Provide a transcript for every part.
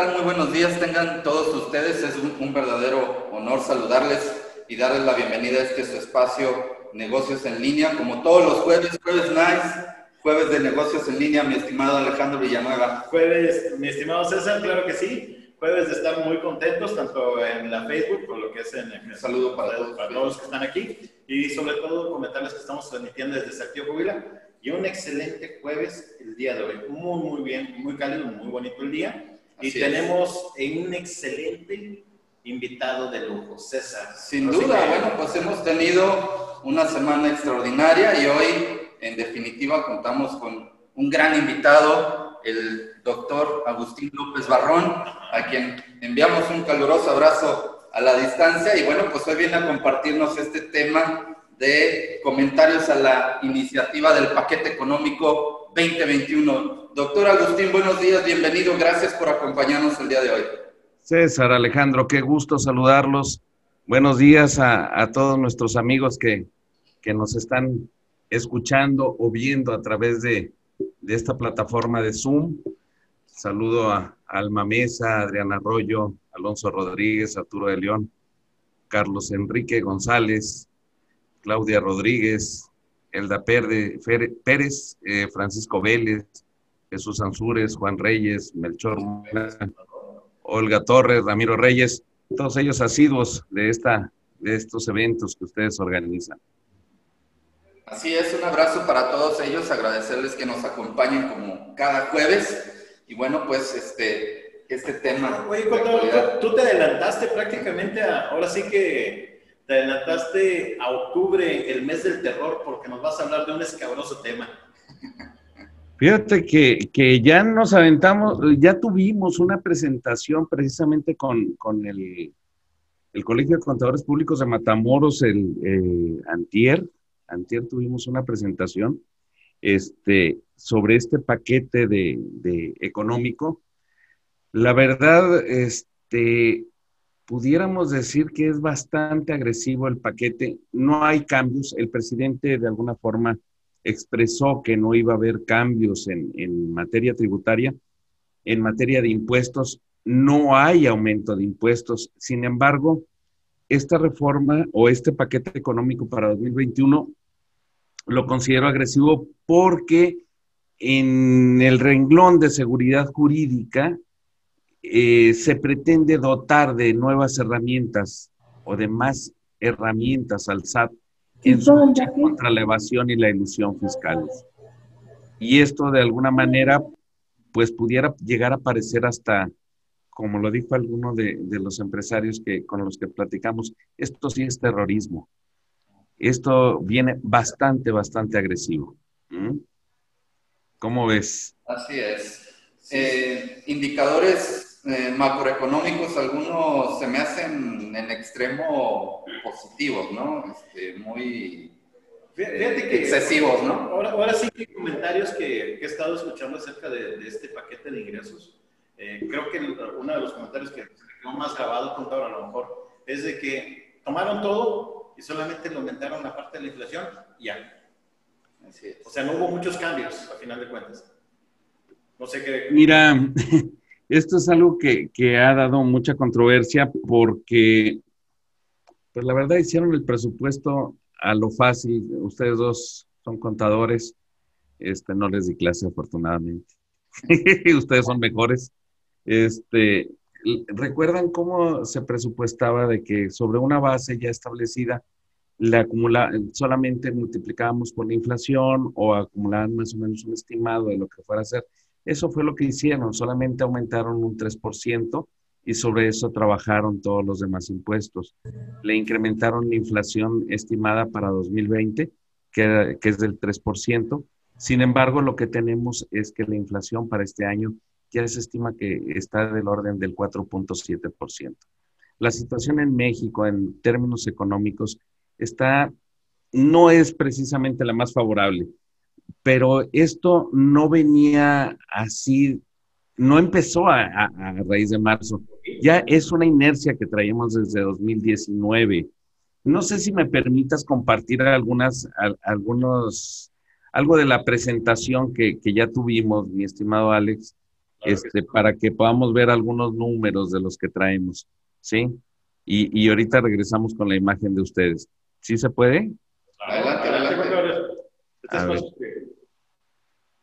tal? Muy buenos días. Tengan todos ustedes. Es un, verdadero honor saludarles y darles la bienvenida a este su espacio Negocios en Línea, como todos los jueves, jueves nice, jueves de negocios en línea, mi estimado Alejandro Villanueva. Jueves, mi estimado César, claro que sí. Jueves de estar muy contentos, tanto en la Facebook, como lo que es en el... saludo para, todos, para todos los que están aquí. Y sobre todo comentarles que estamos transmitiendo desde Saltillo Jubila y un excelente jueves el día de hoy. Muy, muy bien, muy cálido, muy bonito el día. Y tenemos un excelente invitado de lujo, César. Sin duda, bueno, pues hemos tenido una semana extraordinaria y hoy, en definitiva, contamos con un gran invitado, el doctor Agustín López Barrón, a quien enviamos un caluroso abrazo a la distancia y bueno, pues hoy viene a compartirnos este tema de comentarios a la iniciativa del paquete económico 2021. Doctor Agustín, buenos días, bienvenido, gracias por acompañarnos el día de hoy. César, Alejandro, qué gusto saludarlos. Buenos días a, todos nuestros amigos que, que, nos están escuchando o viendo a través de, de esta plataforma de Zoom. Saludo a Alma Mesa, Adriana Arroyo, Alonso Rodríguez, Arturo de León, Carlos Enrique González, Claudia Rodríguez, Elda Pérez, eh, Francisco Vélez, Jesús Ansúrez, Juan Reyes, Melchor Olga Torres, Ramiro Reyes, todos ellos asiduos de, esta, de estos eventos que ustedes organizan. Así es, un abrazo para todos ellos, agradecerles que nos acompañen como cada jueves. Y bueno, pues este, este tema. Oye, tú te adelantaste prácticamente ahora sí que te adelantaste a octubre, el mes del terror, porque nos vas a hablar de un escabroso tema. Fíjate que, ya nos aventamos, ya tuvimos una presentación precisamente con, el, Colegio de Contadores Públicos de Matamoros, el eh, Antier. Antier tuvimos una presentación este, sobre este paquete de, de económico. La verdad, este, pudiéramos decir que es bastante agresivo el paquete. No hay cambios. El presidente de alguna forma expresó que no iba a haber cambios en, materia tributaria. En materia de impuestos, no hay aumento de impuestos. Sin embargo, esta reforma o este paquete económico para 2021 lo considero agresivo porque en el renglón de seguridad jurídica eh, se pretende dotar de nuevas herramientas o de más herramientas al SAT en su lucha contra la evasión y la ilusión fiscales. Y esto de alguna manera, pues pudiera llegar a parecer hasta, como lo dijo alguno de, los empresarios que, con los que platicamos, esto sí es terrorismo. Esto viene bastante, bastante agresivo. ¿Mm? ¿Cómo ves? Así es. Eh, indicadores eh, macroeconómicos, algunos se me hacen en extremo positivos, ¿no? Este, muy excesivos, ¿no? Ahora, sí que comentarios que, he estado escuchando acerca de, este paquete de ingresos. Eh, creo que uno de los comentarios que quedó más grabado, contado a lo mejor, es de que tomaron todo y solamente lo aumentaron la parte de la inflación y ya. O sea, no hubo muchos cambios, a final de cuentas. No sé qué. Mira, Esto es algo que, ha dado mucha controversia porque, pues la verdad, hicieron el presupuesto a lo fácil. Ustedes dos son contadores. Este, no les di clase, afortunadamente. Ustedes son mejores. Este, ¿Recuerdan cómo se presupuestaba de que sobre una base ya establecida la acumula, solamente multiplicábamos por la inflación o acumulaban más o menos un estimado de lo que fuera a ser? Eso fue lo que hicieron, solamente aumentaron un 3% y sobre eso trabajaron todos los demás impuestos. Le incrementaron la inflación estimada para 2020, que, es del 3%. Sin embargo, lo que tenemos es que la inflación para este año ya se estima que está del orden del 4.7%. La situación en México en términos económicos está, no es precisamente la más favorable pero esto no venía así, no empezó a, raíz de marzo, ya es una inercia que traíamos desde 2019. No sé si me permitas compartir algunas, algunos, algo de la presentación que, ya tuvimos, mi estimado Alex, este, para que podamos ver algunos números de los que traemos, ¿sí? Y, y ahorita regresamos con la imagen de ustedes. ¿Sí se puede? Adelante, adelante.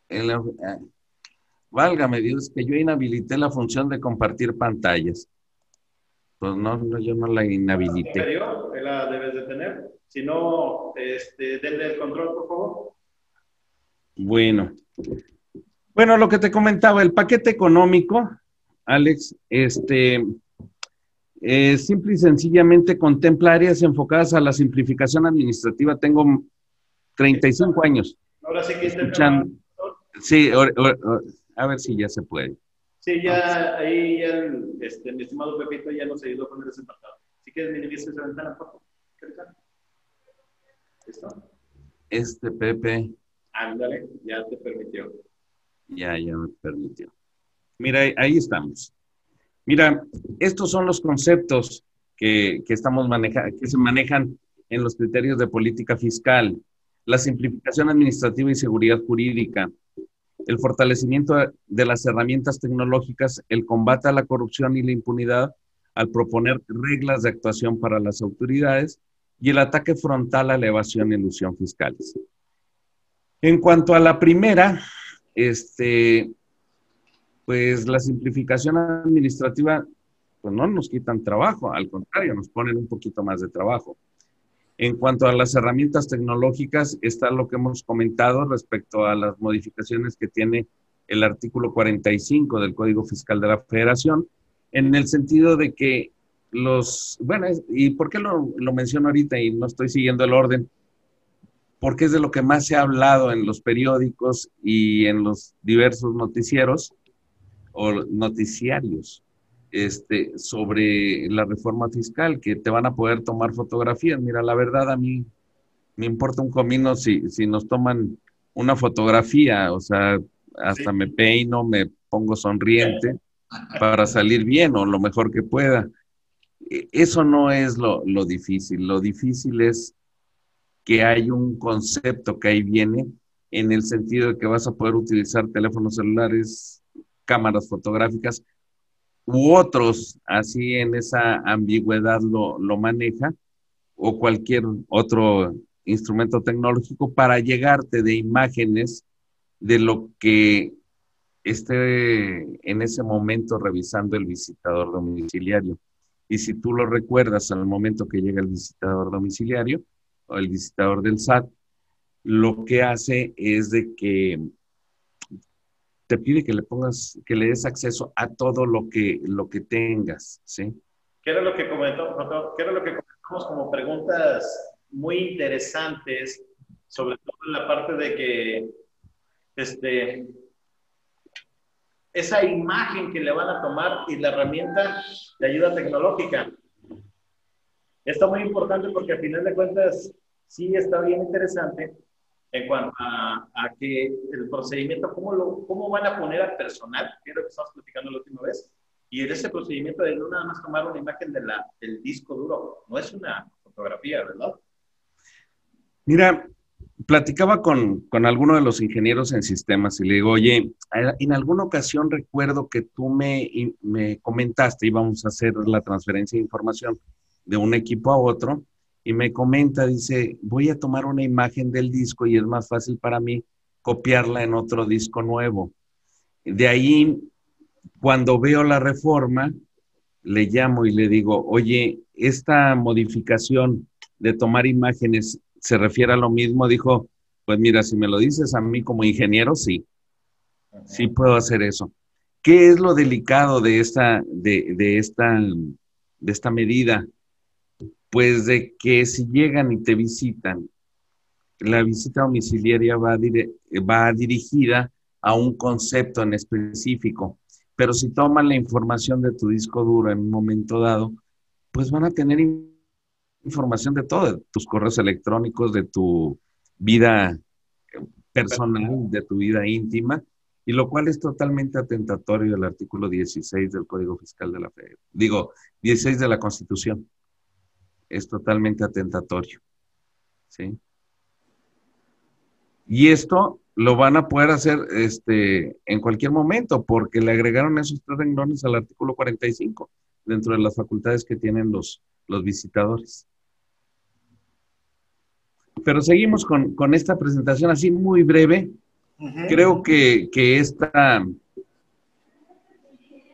Ah, válgame Dios, que yo inhabilité la función de compartir pantallas. Pues no, no yo no la inhabilité. la debes de tener. Si no, este, denle el control, por favor. Bueno. Bueno, lo que te comentaba, el paquete económico, Alex, este, eh, simple y sencillamente contempla áreas enfocadas a la simplificación administrativa. Tengo 35 años. Ahora sí que escuchando. Sí, a ver si ya se puede. Sí, ya ahí ya el, este, mi estimado Pepito ya nos ayudó a poner ese apartado. Si quieres, minimiza esa ventana, por favor. ¿Listo? Este Pepe. Ándale, ya te permitió. Ya, ya me permitió. Mira, ahí estamos. Mira, estos son los conceptos que, que estamos manejando, que se manejan en los criterios de política fiscal. La simplificación administrativa y seguridad jurídica, el fortalecimiento de las herramientas tecnológicas, el combate a la corrupción y la impunidad al proponer reglas de actuación para las autoridades y el ataque frontal a la evasión y ilusión fiscales. En cuanto a la primera, este, pues la simplificación administrativa, pues no nos quitan trabajo, al contrario, nos ponen un poquito más de trabajo. En cuanto a las herramientas tecnológicas, está lo que hemos comentado respecto a las modificaciones que tiene el artículo 45 del Código Fiscal de la Federación, en el sentido de que los, bueno, ¿y por qué lo, lo menciono ahorita y no estoy siguiendo el orden? Porque es de lo que más se ha hablado en los periódicos y en los diversos noticieros o noticiarios este, sobre la reforma fiscal, que te van a poder tomar fotografías. Mira, la verdad a mí me importa un comino si, si nos toman una fotografía, o sea, hasta me peino, me pongo sonriente para salir bien o lo mejor que pueda. E, eso no es lo, lo difícil, lo difícil es que hay un concepto que ahí viene en el sentido de que vas a poder utilizar teléfonos celulares, cámaras fotográficas u otros así en esa ambigüedad lo, lo maneja, o cualquier otro instrumento tecnológico para llegarte de imágenes de lo que esté en ese momento revisando el visitador domiciliario. Y si tú lo recuerdas al momento que llega el visitador domiciliario o el visitador del SAT, lo que hace es de que te pide que le pongas, que le des acceso a todo lo que, lo que tengas, ¿sí? ¿Qué era lo que comentó, qué era lo que comentamos como preguntas muy interesantes, sobre todo en la parte de que, este, esa imagen que le van a tomar y la herramienta de ayuda tecnológica. Está muy importante porque al final de cuentas sí está bien interesante, en cuanto a, que el procedimiento, ¿cómo, lo, ¿cómo van a poner al personal? Que es lo que estamos platicando la última vez. Y en ese procedimiento de no nada más tomar una imagen de la, del disco duro, no es una fotografía, ¿verdad? Mira, platicaba con, con alguno de los ingenieros en sistemas y le digo, oye, en alguna ocasión recuerdo que tú me, me comentaste, íbamos a hacer la transferencia de información de un equipo a otro, y me comenta, dice, voy a tomar una imagen del disco y es más fácil para mí copiarla en otro disco nuevo. De ahí, cuando veo la reforma, le llamo y le digo, oye, esta modificación de tomar imágenes se refiere a lo mismo. Dijo, pues mira, si me lo dices a mí como ingeniero, sí, sí puedo hacer eso. ¿Qué es lo delicado de esta, de, de esta, de esta medida? Pues de que si llegan y te visitan, la visita domiciliaria va, va dirigida a un concepto en específico, pero si toman la información de tu disco duro en un momento dado, pues van a tener información de todo, de tus correos electrónicos, de tu vida personal, de tu vida íntima, y lo cual es totalmente atentatorio del artículo 16 del Código Fiscal de la Fe, digo, 16 de la Constitución es totalmente atentatorio. ¿sí? Y esto lo van a poder hacer este, en cualquier momento porque le agregaron esos tres renglones al artículo 45 dentro de las facultades que tienen los, los visitadores. Pero seguimos con, con esta presentación así muy breve. Creo que, que esta,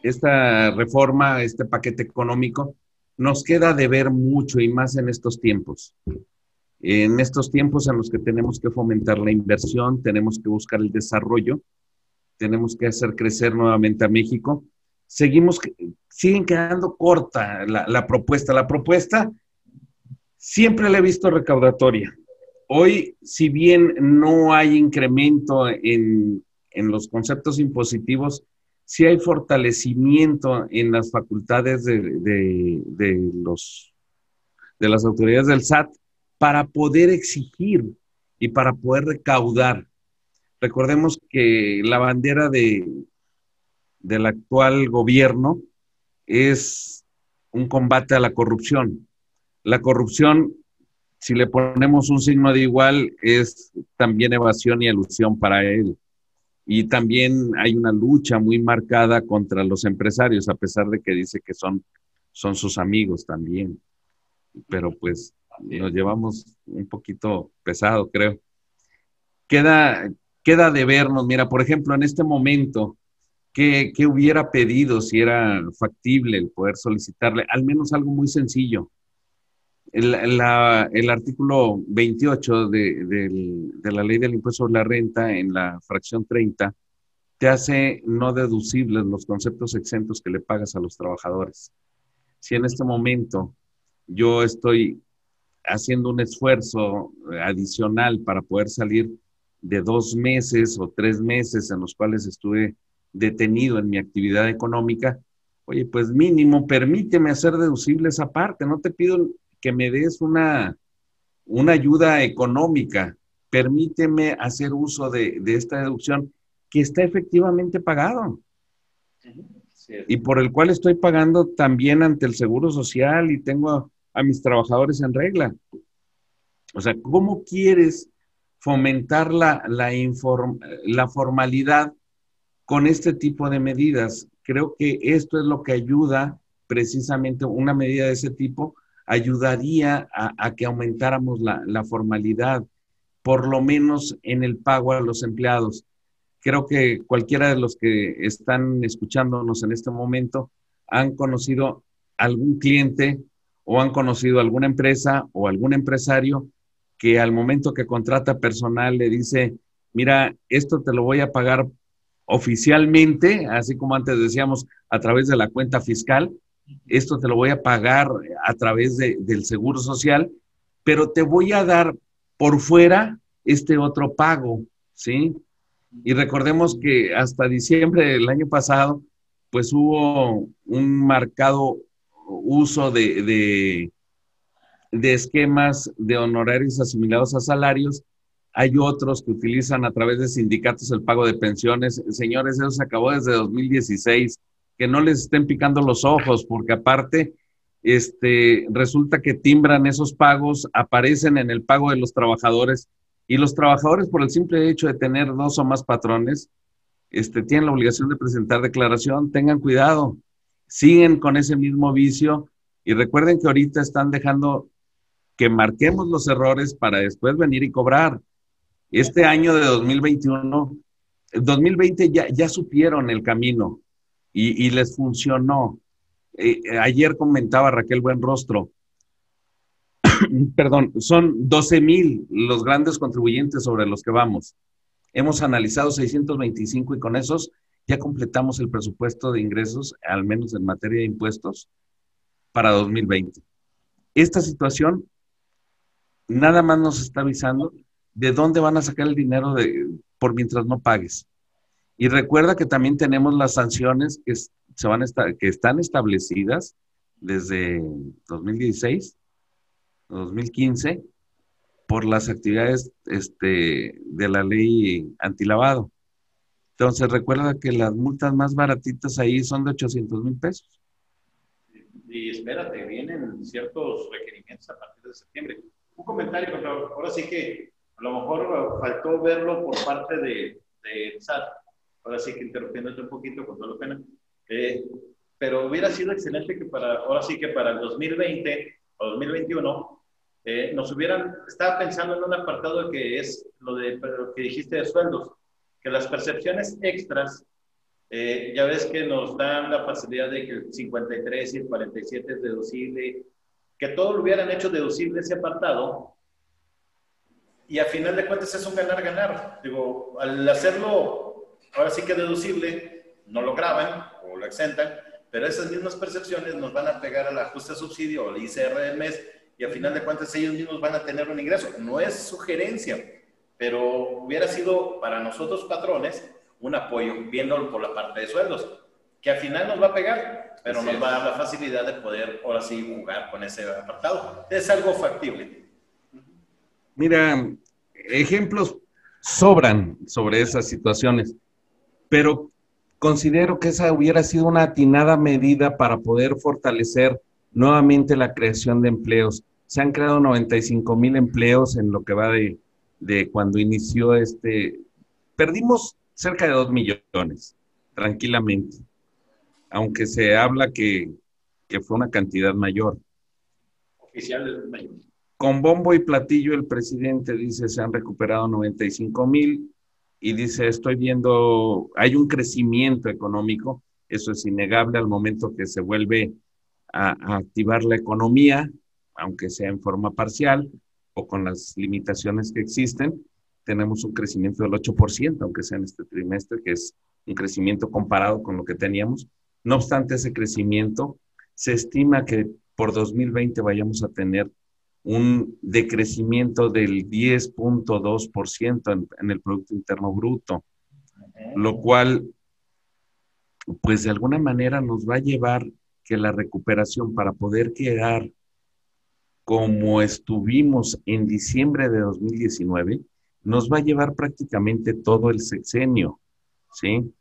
esta reforma, este paquete económico, nos queda de ver mucho y más en estos tiempos. En estos tiempos en los que tenemos que fomentar la inversión, tenemos que buscar el desarrollo, tenemos que hacer crecer nuevamente a México, seguimos, siguen quedando corta la, la propuesta. La propuesta siempre la he visto recaudatoria. Hoy, si bien no hay incremento en, en los conceptos impositivos, sí hay fortalecimiento en las facultades de, de, los, de las autoridades del SAT para poder exigir y para poder recaudar. Recordemos que la bandera de, del actual gobierno es un combate a la corrupción. La corrupción, si le ponemos un signo de igual, es también evasión y elusión para él. Y también hay una lucha muy marcada contra los empresarios, a pesar de que dice que son, son sus amigos también. Pero pues nos llevamos un poquito pesado, creo. Queda, queda de vernos, mira, por ejemplo, en este momento, ¿qué, ¿qué, hubiera pedido si era factible el poder solicitarle? Al menos algo muy sencillo el, artículo 28 de, la ley del impuesto sobre la renta en la fracción 30 te hace no deducibles los conceptos exentos que le pagas a los trabajadores. Si en este momento yo estoy haciendo un esfuerzo adicional para poder salir de dos meses o tres meses en los cuales estuve detenido en mi actividad económica, oye, pues mínimo, permíteme hacer deducible esa parte, no te pido que me des una, una ayuda económica, permíteme hacer uso de, esta deducción que está efectivamente pagado y por el cual estoy pagando también ante el Seguro Social y tengo a, mis trabajadores en regla. O sea, ¿cómo quieres fomentar la, la, la formalidad con este tipo de medidas? Creo que esto es lo que ayuda precisamente una medida de ese tipo ayudaría a, que aumentáramos la, formalidad, por lo menos en el pago a los empleados. Creo que cualquiera de los que están escuchándonos en este momento han conocido algún cliente o han conocido alguna empresa o algún empresario que al momento que contrata personal le dice, mira, esto te lo voy a pagar oficialmente, así como antes decíamos, a través de la cuenta fiscal, esto te lo voy a pagar a través del Seguro Social, pero te voy a dar por fuera este otro pago, ¿sí? Y recordemos que hasta diciembre del año pasado, pues hubo un marcado uso de, de, de esquemas de honorarios asimilados a salarios. Hay otros que utilizan a través de sindicatos el pago de pensiones. Señores, eso se acabó desde 2016 que no les estén picando los ojos, porque aparte, este, resulta que timbran esos pagos, aparecen en el pago de los trabajadores, y los trabajadores, por el simple hecho de tener dos o más patrones, este, tienen la obligación de presentar declaración, tengan cuidado, siguen con ese mismo vicio, y recuerden que ahorita están dejando que marquemos los errores para después venir y cobrar. Este año de 2021, 2020 ya, ya supieron el camino, y, les funcionó. Eh, eh, ayer comentaba Raquel Buenrostro, perdón, son 12 mil los grandes contribuyentes sobre los que vamos. Hemos analizado 625 y con esos ya completamos el presupuesto de ingresos, al menos en materia de impuestos, para 2020. Esta situación nada más nos está avisando de dónde van a sacar el dinero de, por mientras no pagues. Y recuerda que también tenemos las sanciones que, se van que están establecidas desde 2016, 2015, por las actividades este, de la ley antilavado. Entonces, recuerda que las multas más baratitas ahí son de 800 mil pesos. Y espérate, vienen ciertos requerimientos a partir de septiembre. Un comentario, por favor. Ahora sí que A lo mejor faltó verlo por parte de, de SAT. Ahora sí que interrumpiéndote un poquito con toda la pena. Eh, pero hubiera sido excelente que para, ahora sí que para el 2020 o 2021 eh, nos hubieran, estaba pensando en un apartado que es lo, de, lo que dijiste de sueldos, que las percepciones extras, eh, ya ves que nos dan la facilidad de que el 53 y el 47 es deducible, que todo lo hubieran hecho deducible ese apartado, y a final de cuentas es un ganar-ganar. Digo, al hacerlo ahora sí que deducible, no lo graban o lo exentan, pero esas mismas percepciones nos van a pegar al ajuste subsidio o al ICR del mes y a final de cuentas ellos mismos van a tener un ingreso. No es sugerencia, pero hubiera sido para nosotros patrones un apoyo viéndolo por la parte de sueldos, que al final nos va a pegar, pero nos va a dar la facilidad de poder ahora sí jugar con ese apartado. Es algo factible. Mira, ejemplos sobran sobre esas situaciones, pero considero que esa hubiera sido una atinada medida para poder fortalecer nuevamente la creación de empleos. Se han creado 95 mil empleos en lo que va de, de cuando inició este. Perdimos cerca de 2 millones, tranquilamente, aunque se habla que, que fue una cantidad mayor. Oficial mayor. Con bombo y platillo el presidente dice se han recuperado 95 mil y dice estoy viendo, hay un crecimiento económico, eso es innegable al momento que se vuelve a, activar la economía, aunque sea en forma parcial o con las limitaciones que existen, tenemos un crecimiento del 8%, aunque sea en este trimestre, que es un crecimiento comparado con lo que teníamos. No obstante ese crecimiento, se estima que por 2020 vayamos a tener un decrecimiento del 10.2% en, en el Producto Interno Bruto, lo cual, pues de alguna manera nos va a llevar que la recuperación para poder quedar como estuvimos en diciembre de 2019, nos va a llevar prácticamente todo el sexenio, ¿sí?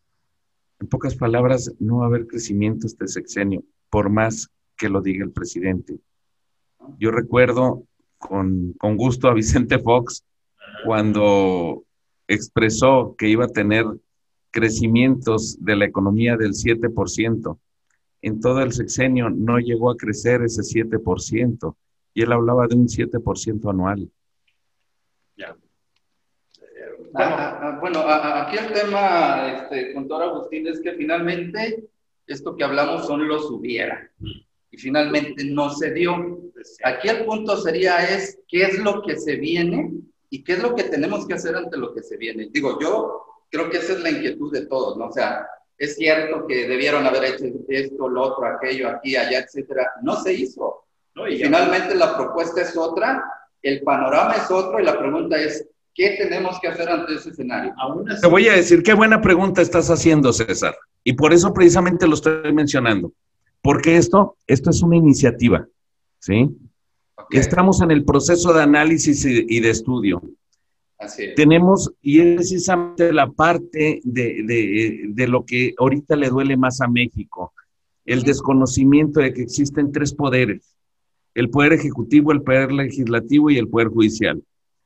En pocas palabras, no va a haber crecimiento este sexenio, por más que lo diga el presidente. Yo recuerdo con, con gusto a Vicente Fox cuando expresó que iba a tener crecimientos de la economía del 7%. En todo el sexenio no llegó a crecer ese 7%, y él hablaba de un 7% anual. Ya. bueno, ah, ah, ah, aquí el tema, este, con todo Agustín, es que finalmente esto que hablamos son los hubiera y finalmente no se dio. Aquí el punto sería es qué es lo que se viene y qué es lo que tenemos que hacer ante lo que se viene. Digo, yo creo que esa es la inquietud de todos, ¿no? O sea, es cierto que debieron haber hecho esto, lo otro, aquello, aquí, allá, etcétera. No se hizo. No, y finalmente la propuesta es otra, el panorama es otro y la pregunta es, ¿qué tenemos que hacer ante ese escenario? Te voy a decir, qué buena pregunta estás haciendo, César. Y por eso precisamente lo estoy mencionando. Porque esto, esto es una iniciativa, ¿sí? Estamos en el proceso de análisis y, de estudio. Así es. Tenemos, y es precisamente la parte de, de, lo que ahorita le duele más a México, el desconocimiento de que existen tres poderes, el poder ejecutivo, el poder legislativo y el poder judicial.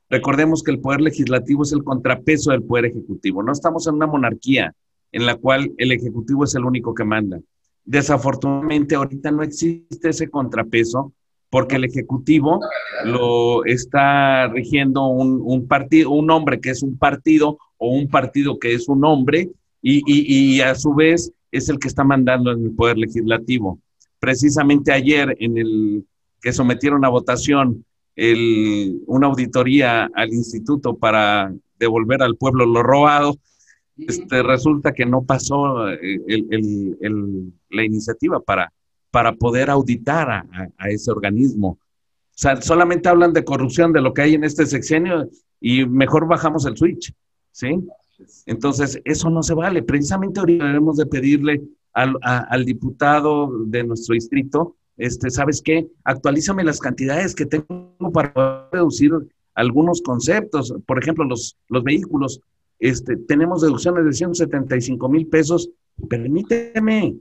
Recordemos que el poder legislativo es el contrapeso del poder ejecutivo. No estamos en una monarquía en la cual el ejecutivo es el único que manda. Desafortunadamente ahorita no existe ese contrapeso porque el Ejecutivo lo está rigiendo un, partido, un hombre que es un partido o un partido que es un hombre y, y, a su vez es el que está mandando en el Poder Legislativo. Precisamente ayer en el que sometieron a votación el, una auditoría al instituto para devolver al pueblo lo robado, este, resulta que no pasó eh, la iniciativa para, para poder auditar a, ese organismo. O sea, solamente hablan de corrupción, de lo que hay en este sexenio, y mejor bajamos el switch, ¿sí? Entonces, eso no se vale. Precisamente ahorita debemos de pedirle al, al diputado de nuestro distrito, este, ¿sabes qué? Actualízame las cantidades que tengo para reducir algunos conceptos. Por ejemplo, los, los vehículos este, tenemos deducciones de 175 mil pesos, permíteme,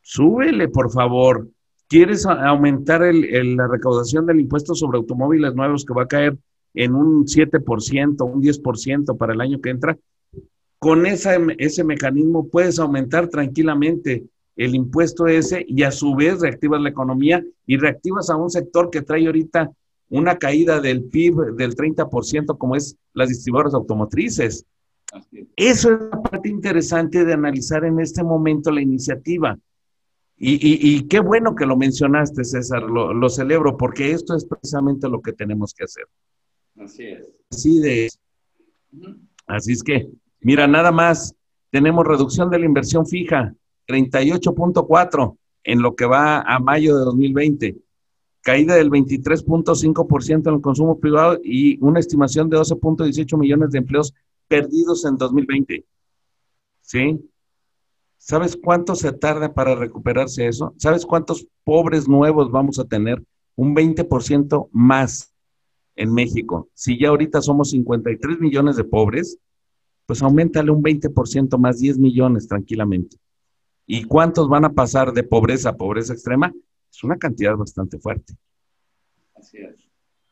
súbele, por favor. ¿Quieres aumentar la recaudación del impuesto sobre automóviles nuevos que va a caer en un 7%, un 10% para el año que entra, con esa, ese mecanismo puedes aumentar tranquilamente el impuesto ese y a su vez reactivas la economía y reactivas a un sector que trae ahorita una caída del PIB del 30% como es las distribuidoras automotrices. Eso es la parte interesante de analizar en este momento la iniciativa. Y, qué bueno que lo mencionaste, César, lo, celebro, porque esto es precisamente lo que tenemos que hacer. Así es. Así de. Así es que, mira, nada más, tenemos reducción de la inversión fija, 38.4 en lo que va a mayo de 2020, caída del 23.5% en el consumo privado y una estimación de 12.18 millones de empleos perdidos en 2020. ¿Sí? ¿Sabes cuánto se tarda para recuperarse eso? ¿Sabes cuántos pobres nuevos vamos a tener? Un 20% más en México. Si ya ahorita somos 53 millones de pobres, pues aumentale un 20% más, 10 millones tranquilamente. ¿Y cuántos van a pasar de pobreza a pobreza extrema? Es una cantidad bastante fuerte. Así es.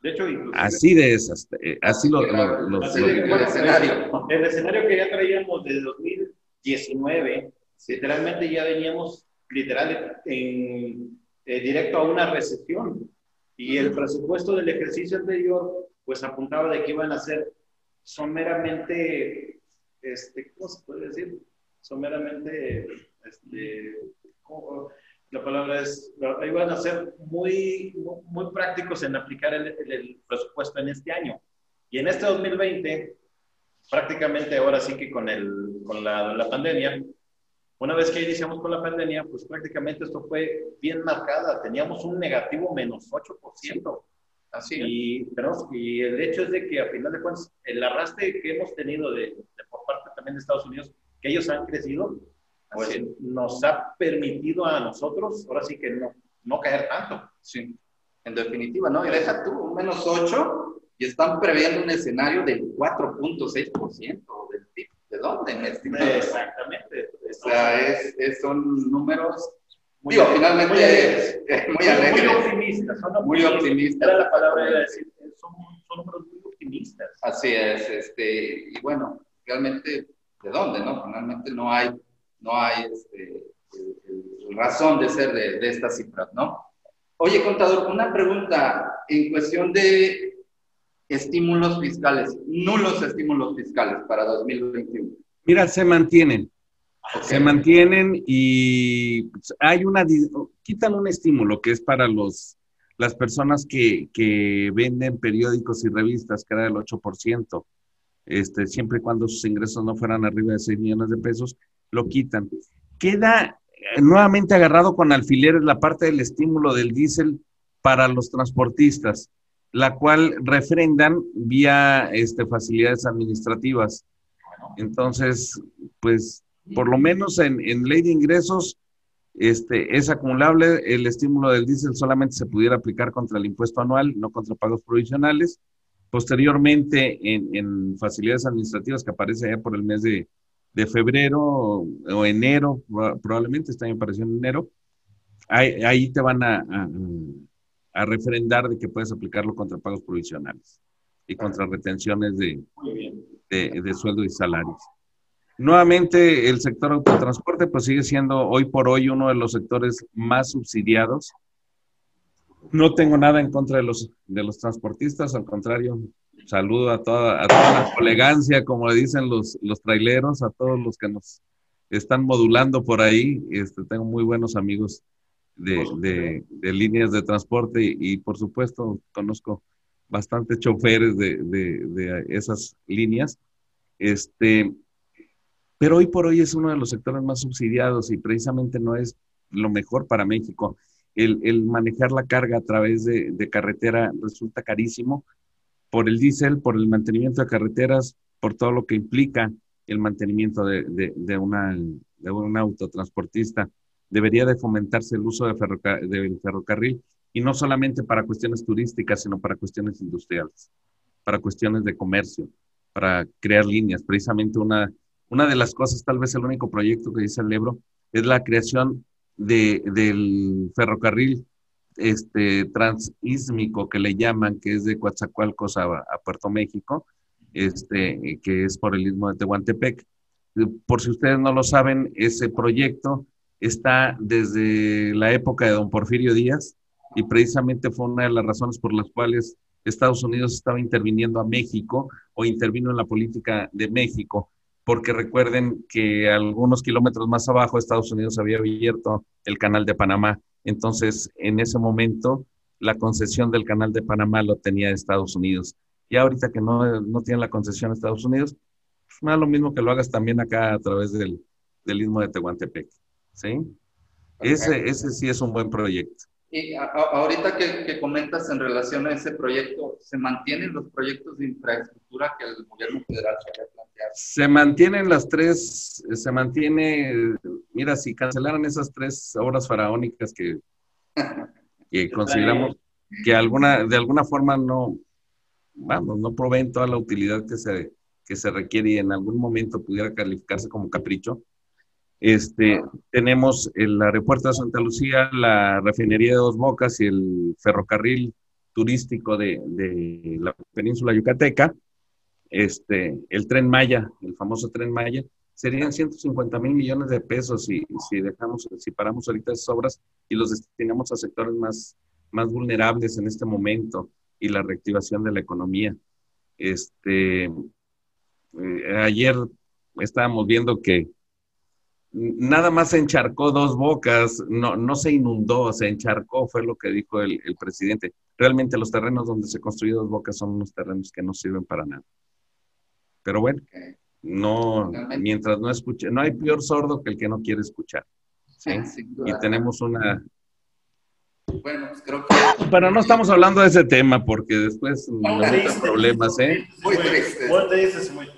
De hecho, así de esas, eh, así lo, el, escenario. El escenario que ya traíamos desde 2019, literalmente ya veníamos literal en, eh, directo a una recesión. Y el presupuesto del ejercicio anterior, pues apuntaba de que iban a ser someramente, este, ¿cómo se puede decir? Someramente, este, la palabra es, iban a ser muy, muy prácticos en aplicar el, presupuesto en este año. Y en este 2020, prácticamente ahora sí que con, el, con la, la pandemia, una vez que iniciamos con la pandemia, pues prácticamente esto fue bien marcada. Teníamos un negativo menos 8%. Así y, pero, y el hecho es de que a final de cuentas, el arrastre que hemos tenido de, por parte también de Estados Unidos, que ellos han crecido, pues nos ha permitido a nosotros, ahora sí que no, no caer tanto. Sí, en definitiva, ¿no? Y deja tú un menos 8 y están previendo un escenario del 4.6% del PIB. ¿De dónde? Exactamente. O sea, es, son números muy, digo, finalmente muy alegres. Muy, alegres. muy optimistas. Son muy optimistas. Era la palabra de decir, son, son, números muy optimistas. Así es, este, y bueno, realmente, ¿de dónde, no? Finalmente no hay, no hay este, razón de ser de, de estas cifras, ¿no? Oye, contador, una pregunta en cuestión de estímulos fiscales, nulos estímulos fiscales para 2021. Mira, se mantienen. Se mantienen y hay una, quitan un estímulo que es para los, las personas que, que venden periódicos y revistas, que era del 8%, este, siempre y cuando sus ingresos no fueran arriba de 6 millones de pesos, lo quitan. Queda eh, nuevamente agarrado con alfileres la parte del estímulo del diésel para los transportistas, la cual refrendan vía este, facilidades administrativas. Entonces, pues por lo menos en, ley de ingresos, este, es acumulable. El estímulo del diésel solamente se pudiera aplicar contra el impuesto anual, no contra pagos provisionales. Posteriormente, en, facilidades administrativas que aparece ya por el mes de, febrero o, enero, probablemente este año apareció en enero, ahí, te van a, a, refrendar de que puedes aplicarlo contra pagos provisionales y contra retenciones de, de sueldo y salarios. Nuevamente, el sector autotransporte pues sigue siendo hoy por hoy uno de los sectores más subsidiados. No tengo nada en contra de los, de los transportistas, al contrario, saludo a toda, a toda la elegancia, como le dicen los, los traileros, a todos los que nos están modulando por ahí. Este, tengo muy buenos amigos de, de, líneas de transporte y, y, por supuesto conozco bastantes choferes de, de, esas líneas. Este, pero hoy por hoy es uno de los sectores más subsidiados y precisamente no es lo mejor para México. El, manejar la carga a través de, carretera resulta carísimo por el diésel, por el mantenimiento de carreteras, por todo lo que implica el mantenimiento de, una, de un autotransportista. Debería de fomentarse el uso de del ferrocarril y no solamente para cuestiones turísticas, sino para cuestiones industriales, para cuestiones de comercio, para crear líneas. Precisamente una una de las cosas, tal vez el único proyecto que dice el Ebro, es la creación de, del ferrocarril este, transísmico que le llaman, que es de Coatzacoalcos a, a Puerto México, este, que es por el istmo de Tehuantepec. Por si ustedes no lo saben, ese proyecto está desde la época de don Porfirio Díaz y precisamente fue una de las razones por las cuales Estados Unidos estaba interviniendo a México o intervino en la política de México, porque recuerden que algunos kilómetros más abajo Estados Unidos había abierto el canal de Panamá. Entonces, en ese momento, la concesión del canal de Panamá lo tenía Estados Unidos. Y ahorita que no, no tiene la concesión Estados Unidos, pues me da lo mismo que lo hagas también acá a través del, del istmo de Tehuantepec. ¿sí? Ese, ese sí es un buen proyecto. Y ahorita que, comentas en relación a ese proyecto, ¿se mantienen los proyectos de infraestructura que el gobierno federal se había planteado? Se mantienen las tres, se mantiene, mira, si cancelaran esas tres obras faraónicas que, que consideramos que alguna, de alguna forma no, vamos, no proveen toda la utilidad que se, que se requiere y en algún momento pudiera calificarse como capricho, este, tenemos el aeropuerto de Santa Lucía, la refinería de Dos Bocas y el ferrocarril turístico de, la península yucateca, este, el tren Maya, el famoso tren Maya, serían 150 mil millones de pesos si, si dejamos, si paramos ahorita esas obras y los destinamos a sectores más, más vulnerables en este momento y la reactivación de la economía. Este, eh, ayer estábamos viendo que nada más se encharcó dos bocas, no, no se inundó, se encharcó, fue lo que dijo el, presidente. Realmente los terrenos donde se construyó dos bocas son unos terrenos que no sirven para nada. Pero bueno, no, mientras no escuche, no hay peor sordo que el que no quiere escuchar. Y tenemos una, bueno, pues creo que... Pero no estamos hablando de ese tema porque después no hay problemas, ¿eh? Muy triste.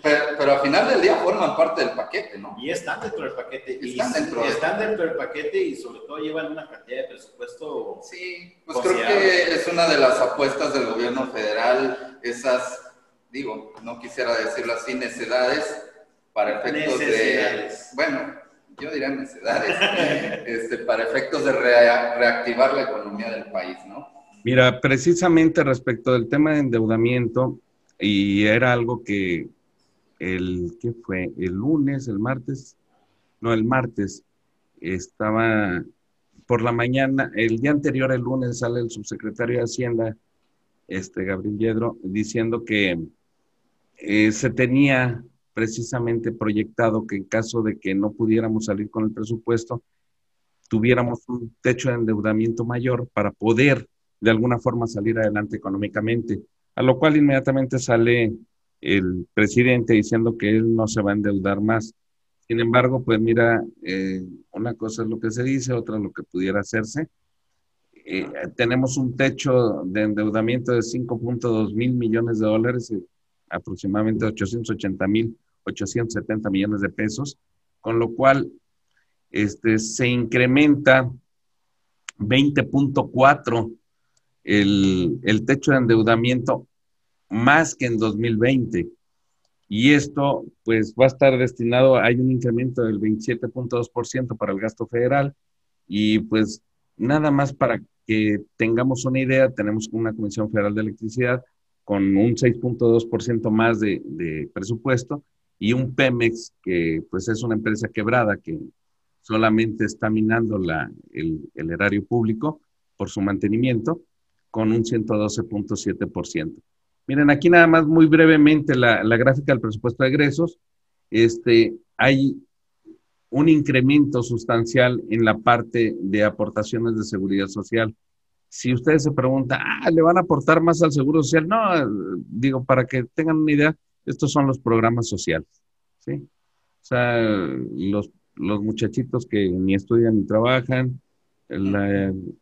Pero, pero, al final del día forman parte del paquete, ¿no? Y están dentro del paquete. Están, dentro, están dentro del paquete y sobre todo llevan una cantidad de presupuesto. Sí, pues creo que es una de las apuestas del gobierno federal, esas, digo, no quisiera decirlo así, necedades para efectos de... Bueno, yo diría necesidades, este, para efectos de reactivar la economía del país, ¿no? Mira, precisamente respecto del tema de endeudamiento, y era algo que el, ¿qué fue? El lunes, el martes, no, el martes, estaba por la mañana, el día anterior, el lunes, sale el subsecretario de Hacienda, este Gabriel Yedro, diciendo que eh, se tenía precisamente proyectado que en caso de que no pudiéramos salir con el presupuesto, tuviéramos un techo de endeudamiento mayor para poder de alguna forma salir adelante económicamente. A lo cual inmediatamente sale el presidente diciendo que él no se va a endeudar más. Sin embargo, pues mira, eh, una cosa es lo que se dice, otra lo que pudiera hacerse. Eh, tenemos un techo de endeudamiento de 5.2 mil millones de dólares, aproximadamente 880 mil 870 millones de pesos, con lo cual este, se incrementa 20.4 el, el techo de endeudamiento más que en 2020. Y esto, pues, va a estar destinado, hay un incremento del 27.2% para el gasto federal y pues nada más para que tengamos una idea, tenemos una Comisión Federal de Electricidad con un 6.2% más de, de presupuesto y un Pemex que pues es una empresa quebrada que solamente está minando la, el, erario público por su mantenimiento con un 112.7%. Miren, aquí nada más muy brevemente la, la, gráfica del presupuesto de egresos. Este, hay un incremento sustancial en la parte de aportaciones de seguridad social. Si ustedes se preguntan, ah, ¿le van a aportar más al seguro social? No, digo, para que tengan una idea, estos son los programas sociales, ¿sí? O sea, los, muchachitos que ni estudian ni trabajan,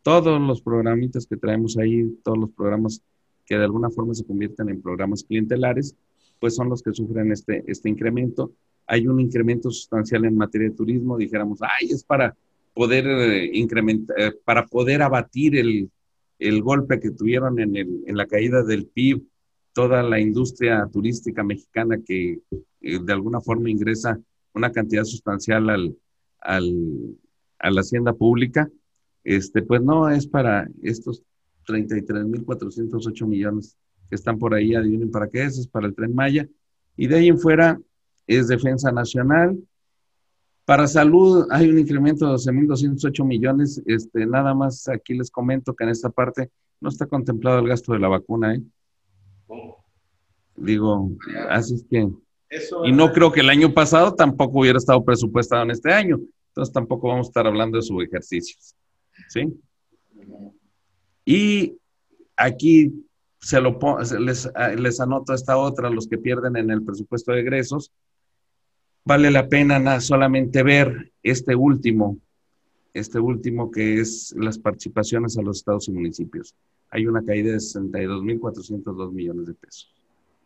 todos los programitas que traemos ahí, todos los programas que de alguna forma se convierten en programas clientelares, pues son los que sufren este, este incremento. Hay un incremento sustancial en materia de turismo, dijéramos, ay, es para poder eh, incrementar, eh, para poder abatir el, el golpe que tuvieron en, el, en la caída del PIB toda la industria turística mexicana que eh, de alguna forma ingresa una cantidad sustancial al, al, a la hacienda pública. este, pues no es para estos 33.408 millones que están por ahí, adivinen para qué es, es para el tren Maya. Y de ahí en fuera es defensa nacional. Para salud hay un incremento de 12.208 millones. Este, nada más aquí les comento que en esta parte no está contemplado el gasto de la vacuna. ¿eh? Digo, así es que... y no creo que el año pasado tampoco hubiera estado presupuestado en este año. Entonces tampoco vamos a estar hablando de sus ejercicios. ¿Sí? Y aquí se lo les, les anoto esta otra, los que pierden en el presupuesto de egresos. Vale la pena solamente ver este último, este último que es las participaciones a los estados y municipios. Hay una caída de 62.402 millones de pesos.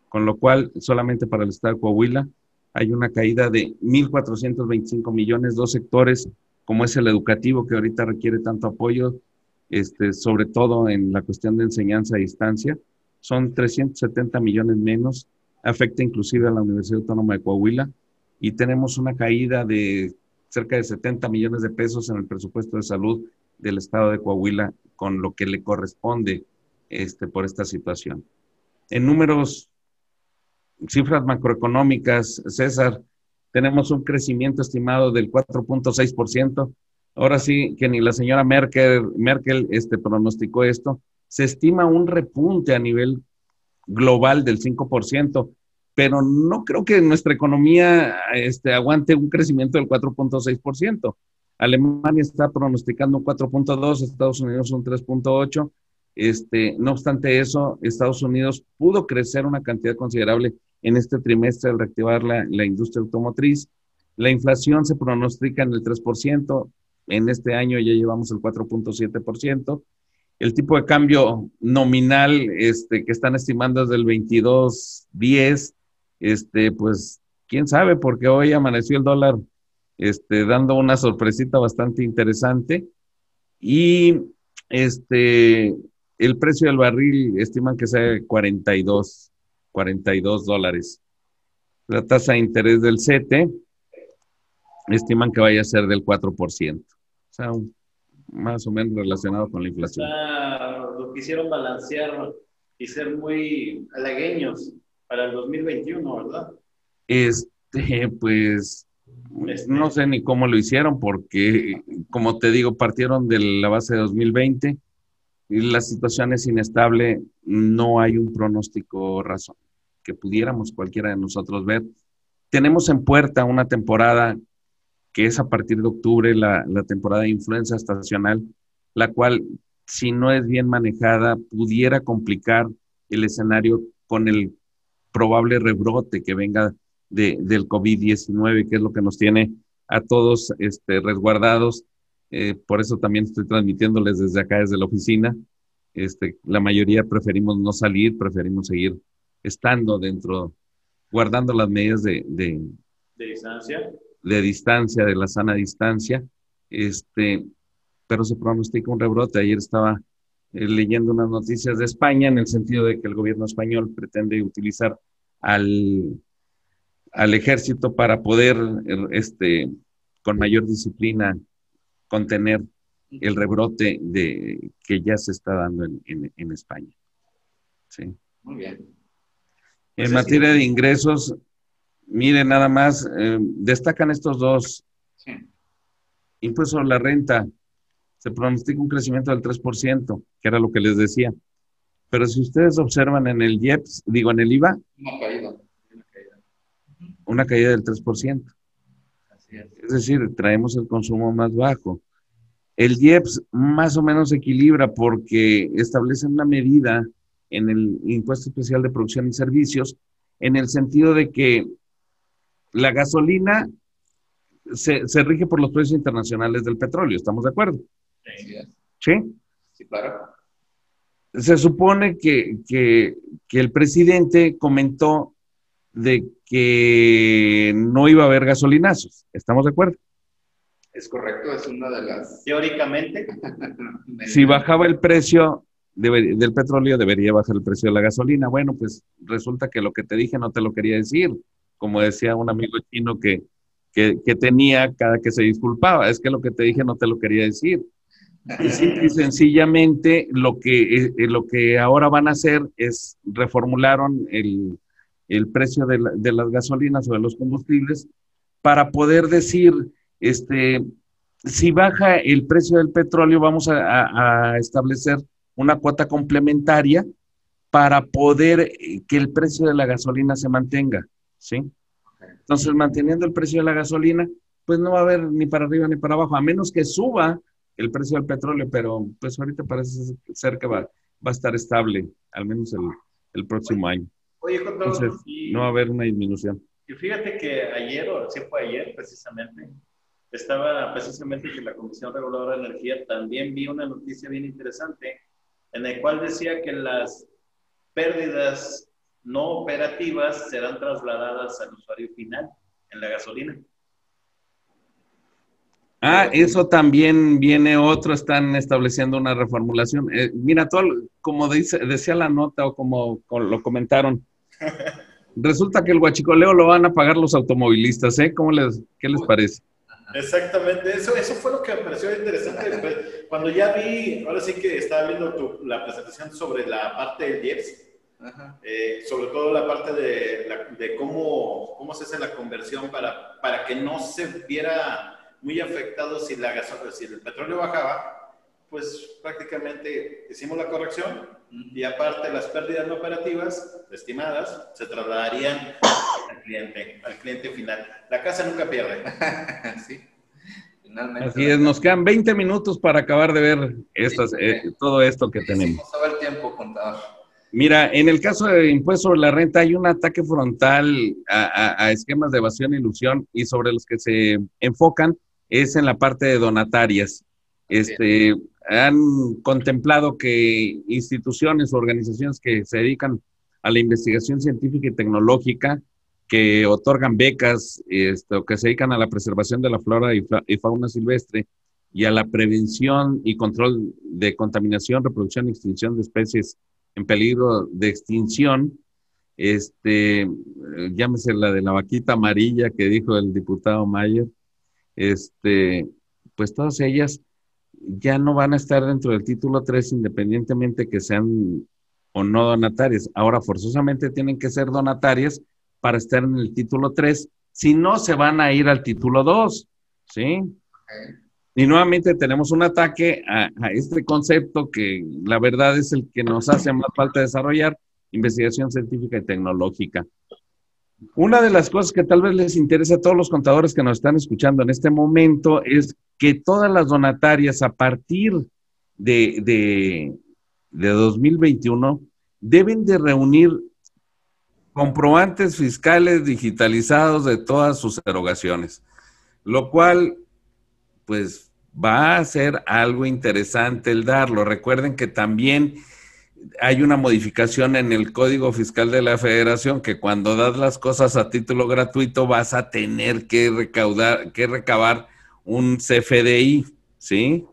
Con lo cual, solamente para el estado de Coahuila hay una caída de 1.425 millones, dos sectores como es el educativo que ahorita requiere tanto apoyo, este, sobre todo en la cuestión de enseñanza a distancia, son 370 millones menos, afecta inclusive a la Universidad Autónoma de Coahuila. Y tenemos una caída de cerca de 70 millones de pesos en el presupuesto de salud del estado de Coahuila con lo que le corresponde este, por esta situación. En números, cifras macroeconómicas, César, tenemos un crecimiento estimado del 4.6%. Ahora sí que ni la señora Merkel, Merkel este, pronosticó esto. Se estima un repunte a nivel global del 5%, pero no creo que nuestra economía este, aguante un crecimiento del 4.6%. Alemania está pronosticando un 4.2, Estados Unidos un 3.8. Este, no obstante eso, Estados Unidos pudo crecer una cantidad considerable en este trimestre al reactivar la, la industria automotriz. La inflación se pronostica en el 3%, en este año ya llevamos el 4.7%. El tipo de cambio nominal este, que están estimando es del 22.10, este, pues quién sabe, porque hoy amaneció el dólar este, dando una sorpresita bastante interesante. Y este, el precio del barril estiman que sea 42 42 dólares. La tasa de interés del CETE estiman que vaya a ser del 4%. O sea, más o menos relacionado con la inflación. lo quisieron balancear y ser muy halagueños para el 2021, ¿verdad? Este, pues, este. no sé ni cómo lo hicieron porque, como te digo, partieron de la base de 2020 la situación es inestable, no hay un pronóstico razón que pudiéramos cualquiera de nosotros ver. Tenemos en puerta una temporada que es a partir de octubre, la, la temporada de influenza estacional, la cual, si no es bien manejada, pudiera complicar el escenario con el probable rebrote que venga de, del COVID-19, que es lo que nos tiene a todos este, resguardados eh, por eso también estoy transmitiéndoles desde acá, desde la oficina. Este, la mayoría preferimos no salir, preferimos seguir estando dentro, guardando las medidas de, de, distancia. De distancia, de la sana distancia. Este, pero se pronostica un rebrote. Ayer estaba eh, leyendo unas noticias de España en el sentido de que el gobierno español pretende utilizar al, al ejército para poder, este, con mayor disciplina, contener el rebrote de, que ya se está dando en, España. Sí. Muy bien. en pues materia de ingresos, miren nada más, eh, destacan estos dos. Sí. Impuesto a la renta, se pronostica un crecimiento del 3%, que era lo que les decía. Pero si ustedes observan en el IEPS, digo en el IVA, una caída del 3%. Es decir, traemos el consumo más bajo. El IEPS más o menos equilibra porque establece una medida en el impuesto especial de producción y servicios en el sentido de que la gasolina se, rige por los precios internacionales del petróleo, ¿estamos de acuerdo? Sí. ¿Sí? claro. Se supone que, que el presidente comentó de que no iba a haber gasolinazos. ¿Estamos de acuerdo? Es correcto, es una de las... Teóricamente. si bajaba el precio del petróleo, debería bajar el precio de la gasolina. Bueno, pues resulta que lo que te dije no te lo quería decir. Como decía un amigo chino que, que, tenía cada que se disculpaba, es que lo que te dije no te lo quería decir. y sencillamente lo que, eh, lo que ahora van a hacer es reformularon el, precio de, las gasolinas o de los combustibles para poder decir, este, si baja el precio del petróleo, vamos a, establecer una cuota complementaria para poder eh, que el precio de la gasolina se mantenga, ¿sí? Entonces, manteniendo el precio de la gasolina, pues no va a haber ni para arriba ni para abajo, a menos que suba el precio del petróleo, pero pues ahorita parece ser que va, va a estar estable, al menos el, próximo año. Oye, Entonces, no va a haber una disminución. Y fíjate que ayer, o sí fue ayer precisamente, estaba precisamente que la Comisión Reguladora de Energía también vi una noticia bien interesante en la cual decía que las pérdidas no operativas serán trasladadas al usuario final en la gasolina. Ah, eso también viene otro, están estableciendo una reformulación. Eh, mira, todo, como dice, decía la nota o como, lo comentaron, resulta que el guachicoleo lo van a pagar los automovilistas, ¿eh? ¿Cómo les, ¿Qué les parece? Exactamente, eso, eso fue lo que me pareció interesante. Cuando ya vi, ahora sí que estaba viendo tu, la presentación sobre la parte del IEPS, eh, sobre todo la parte de, de, cómo, cómo se hace la conversión para, para que no se viera muy afectado si, la si el petróleo bajaba, pues prácticamente hicimos la corrección y aparte las pérdidas no operativas estimadas se trasladarían al cliente, al cliente final. La casa nunca pierde. sí. Finalmente. Así es, nos quedan 20 minutos para acabar de ver estas, eh, todo esto que tenemos. Vamos a tiempo, contador. Mira, en el caso de impuesto sobre la renta hay un ataque frontal a, a, esquemas de evasión e ilusión y sobre los que se enfocan es en la parte de donatarias. Este, han contemplado que instituciones o organizaciones que se dedican a la investigación científica y tecnológica, que otorgan becas, este, o que se dedican a la preservación de la flora y, fauna silvestre y a la prevención y control de contaminación, reproducción y extinción de especies en peligro de extinción, este, llámese la de la vaquita amarilla que dijo el diputado Mayer, este, pues todas ellas ya no van a estar dentro del título 3 independientemente que sean o no donatarias. Ahora forzosamente tienen que ser donatarias para estar en el título 3, si no se van a ir al título 2, ¿sí? Y nuevamente tenemos un ataque a, este concepto que la verdad es el que nos hace más falta desarrollar, investigación científica y tecnológica. Una de las cosas que tal vez les interesa a todos los contadores que nos están escuchando en este momento es que todas las donatarias a partir de, de, 2021 deben de reunir comprobantes fiscales digitalizados de todas sus erogaciones, lo cual pues va a ser algo interesante el darlo. Recuerden que también hay una modificación en el Código Fiscal de la Federación que cuando das las cosas a título gratuito vas a tener que recaudar, que recabar un CFDI, ¿sí?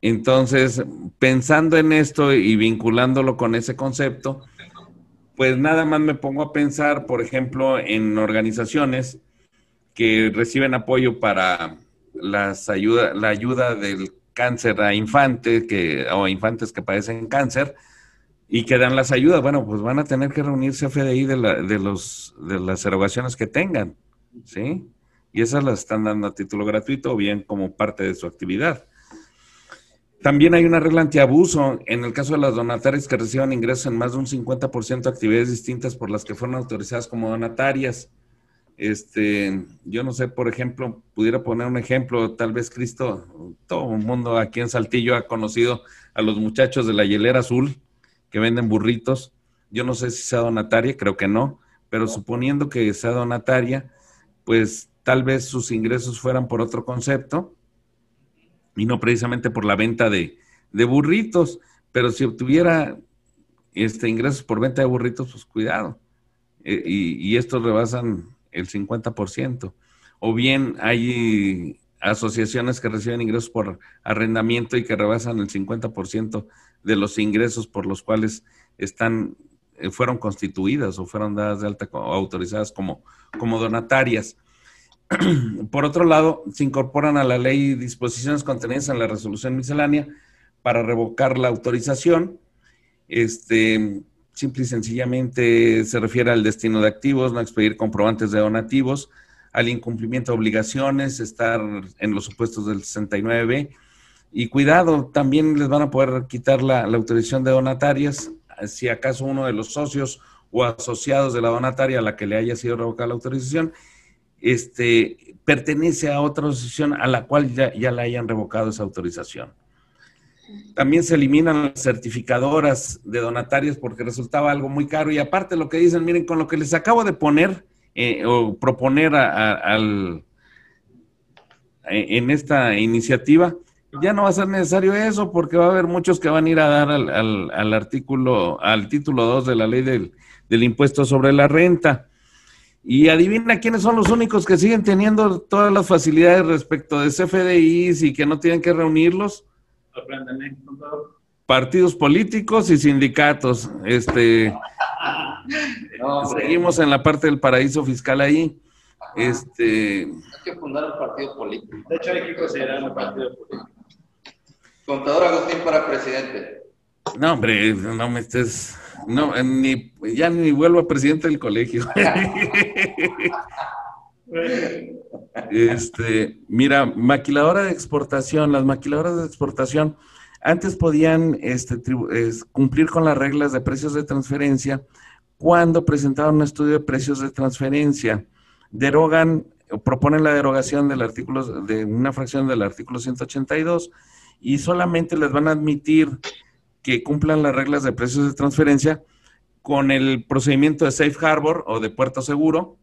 Entonces, pensando en esto y vinculándolo con ese concepto, pues nada más me pongo a pensar, por ejemplo, en organizaciones que reciben apoyo para las ayuda, la ayuda del cáncer a infantes que, o infantes que padecen cáncer y que dan las ayudas, bueno, pues van a tener que reunirse a FDI de, la, de, los, de las erogaciones que tengan, ¿sí? Y esas las están dando a título gratuito o bien como parte de su actividad. También hay una regla antiabuso en el caso de las donatarias que reciban ingresos en más de un 50% de actividades distintas por las que fueron autorizadas como donatarias. Este, yo no sé, por ejemplo, pudiera poner un ejemplo, tal vez Cristo, todo el mundo aquí en Saltillo ha conocido a los muchachos de la hielera azul que venden burritos. Yo no sé si sea donataria, creo que no, pero suponiendo que sea donataria, pues tal vez sus ingresos fueran por otro concepto y no precisamente por la venta de, burritos, pero si obtuviera este ingresos por venta de burritos, pues cuidado. Eh, y, y estos rebasan el 50%. O bien hay asociaciones que reciben ingresos por arrendamiento y que rebasan el 50% de los ingresos por los cuales están eh, fueron constituidas o fueron dadas de alta o autorizadas como, como donatarias. Por otro lado, se incorporan a la ley disposiciones contenidas en la resolución miscelánea para revocar la autorización. Este, simple y sencillamente se refiere al destino de activos, no expedir comprobantes de donativos, al incumplimiento de obligaciones, estar en los supuestos del 69 y cuidado, también les van a poder quitar la, autorización de donatarias. Si acaso uno de los socios o asociados de la donataria a la que le haya sido revocada la autorización, este, pertenece a otra asociación a la cual ya, ya le hayan revocado esa autorización. También se eliminan las certificadoras de donatarios porque resultaba algo muy caro. Y aparte lo que dicen, miren, con lo que les acabo de poner eh, o proponer al, en esta iniciativa, ya no va a ser necesario eso porque va a haber muchos que van a ir a dar al, artículo, al título 2 de la ley del, del, impuesto sobre la renta. Y adivina quiénes son los únicos que siguen teniendo todas las facilidades respecto de CFDIs y que no tienen que reunirlos. Partidos políticos y sindicatos. Este, seguimos en la parte del paraíso fiscal ahí. Este, hay que fundar un partido político. De hecho, hay que considerar un partido político. Contador Agustín para presidente. No, hombre, no me estés. No, ni, ya ni vuelvo a presidente del colegio. este, mira, maquiladora de exportación, las maquiladoras de exportación antes podían este, cumplir con las reglas de precios de transferencia cuando presentaban un estudio de precios de transferencia. Derogan o proponen la derogación del artículo, de una fracción del artículo 182 y solamente les van a admitir que cumplan las reglas de precios de transferencia con el procedimiento de Safe Harbor o de puerto seguro,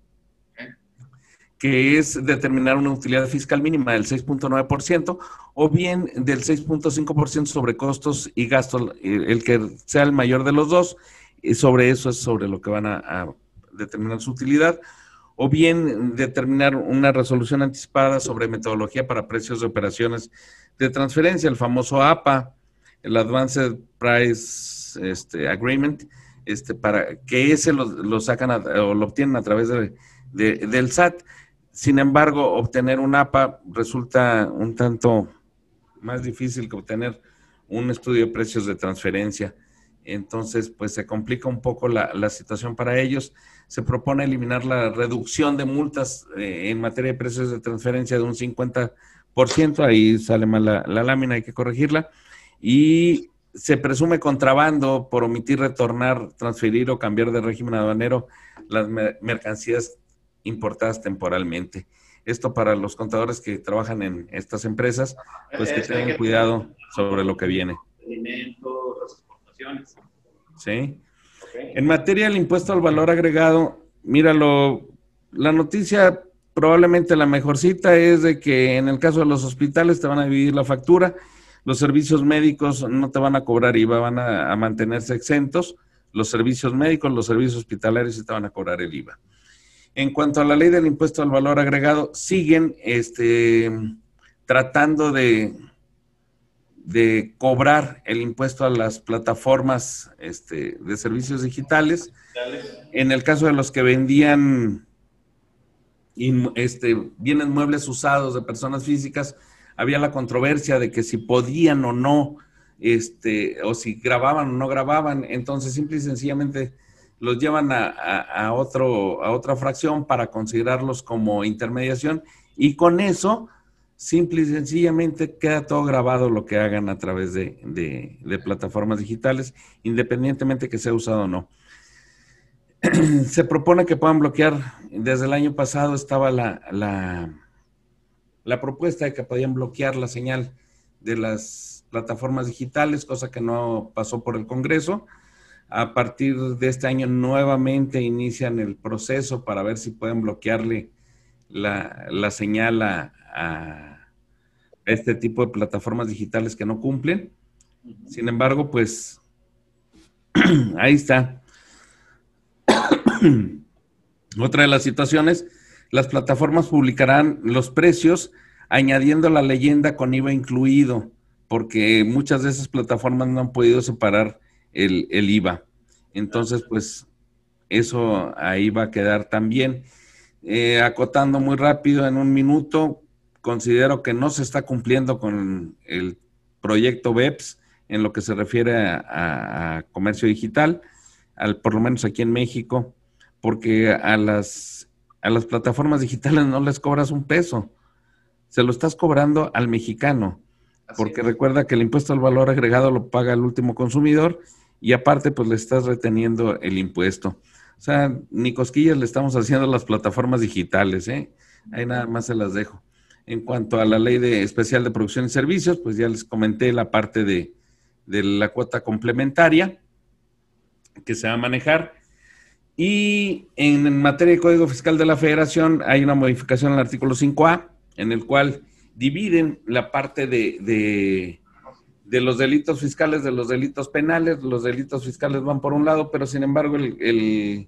que es determinar una utilidad fiscal mínima del 6.9% o bien del 6.5% sobre costos y gastos, el que sea el mayor de los dos, y sobre eso es sobre lo que van a, a determinar su utilidad, o bien determinar una resolución anticipada sobre metodología para precios de operaciones de transferencia, el famoso APA, el Advanced Price este, Agreement, este, para que ese lo, sacan o lo obtienen a través de, del SAT. Sin embargo, obtener un APA resulta un tanto más difícil que obtener un estudio de precios de transferencia. Entonces, pues se complica un poco la, la situación para ellos. Se propone eliminar la reducción de multas eh, en materia de precios de transferencia de un 50 ahí sale mal la, lámina, hay que corregirla. Y se presume contrabando por omitir retornar, transferir o cambiar de régimen aduanero las mercancías importadas temporalmente. Esto para los contadores que trabajan en estas empresas, pues que tengan cuidado sobre lo que viene. Alimentos, exportaciones. Sí. En materia del impuesto al valor agregado, míralo, la noticia probablemente la mejor cita es de que en el caso de los hospitales te van a dividir la factura, los servicios médicos no te van a cobrar IVA, van a, mantenerse exentos, los servicios médicos, los servicios hospitalarios sí te van a cobrar el IVA. En cuanto a la ley del impuesto al valor agregado, siguen este, tratando de, de cobrar el impuesto a las plataformas este, de servicios digitales. En el caso de los que vendían este, bienes muebles usados de personas físicas, había la controversia de que si podían o no, este, o si grababan o no grababan, entonces simple y sencillamente los llevan a, otro, a otra fracción para considerarlos como intermediación y con eso, simple y sencillamente queda todo grabado lo que hagan a través de, de plataformas digitales, independientemente que sea usado o no. se propone que puedan bloquear, desde el año pasado estaba la, la, propuesta de que podían bloquear la señal de las plataformas digitales, cosa que no pasó por el Congreso. A partir de este año nuevamente inician el proceso para ver si pueden bloquearle la, señal a, a, este tipo de plataformas digitales que no cumplen. Sin embargo, pues ahí está. Otra de las situaciones, las plataformas publicarán los precios añadiendo la leyenda con IVA incluido, porque muchas de esas plataformas no han podido separar el, IVA. Entonces, pues eso ahí va a quedar también. eh, acotando muy rápido en un minuto, considero que no se está cumpliendo con el proyecto BEPS en lo que se refiere a, comercio digital, al, por lo menos aquí en México, porque a las, a las plataformas digitales no les cobras un peso, se lo estás cobrando al mexicano, porque recuerda que el impuesto al valor agregado lo paga el último consumidor y aparte pues le estás reteniendo el impuesto. O sea, ni cosquillas le estamos haciendo a las plataformas digitales, ¿eh? Ahí nada más se las dejo. En cuanto a la ley de especial de producción y servicios, pues ya les comenté la parte de, la cuota complementaria que se va a manejar. Y en materia de Código Fiscal de la Federación hay una modificación al artículo 5A, en el cual dividen la parte de, de, los delitos fiscales de los delitos penales. Los delitos fiscales van por un lado, pero sin embargo eh,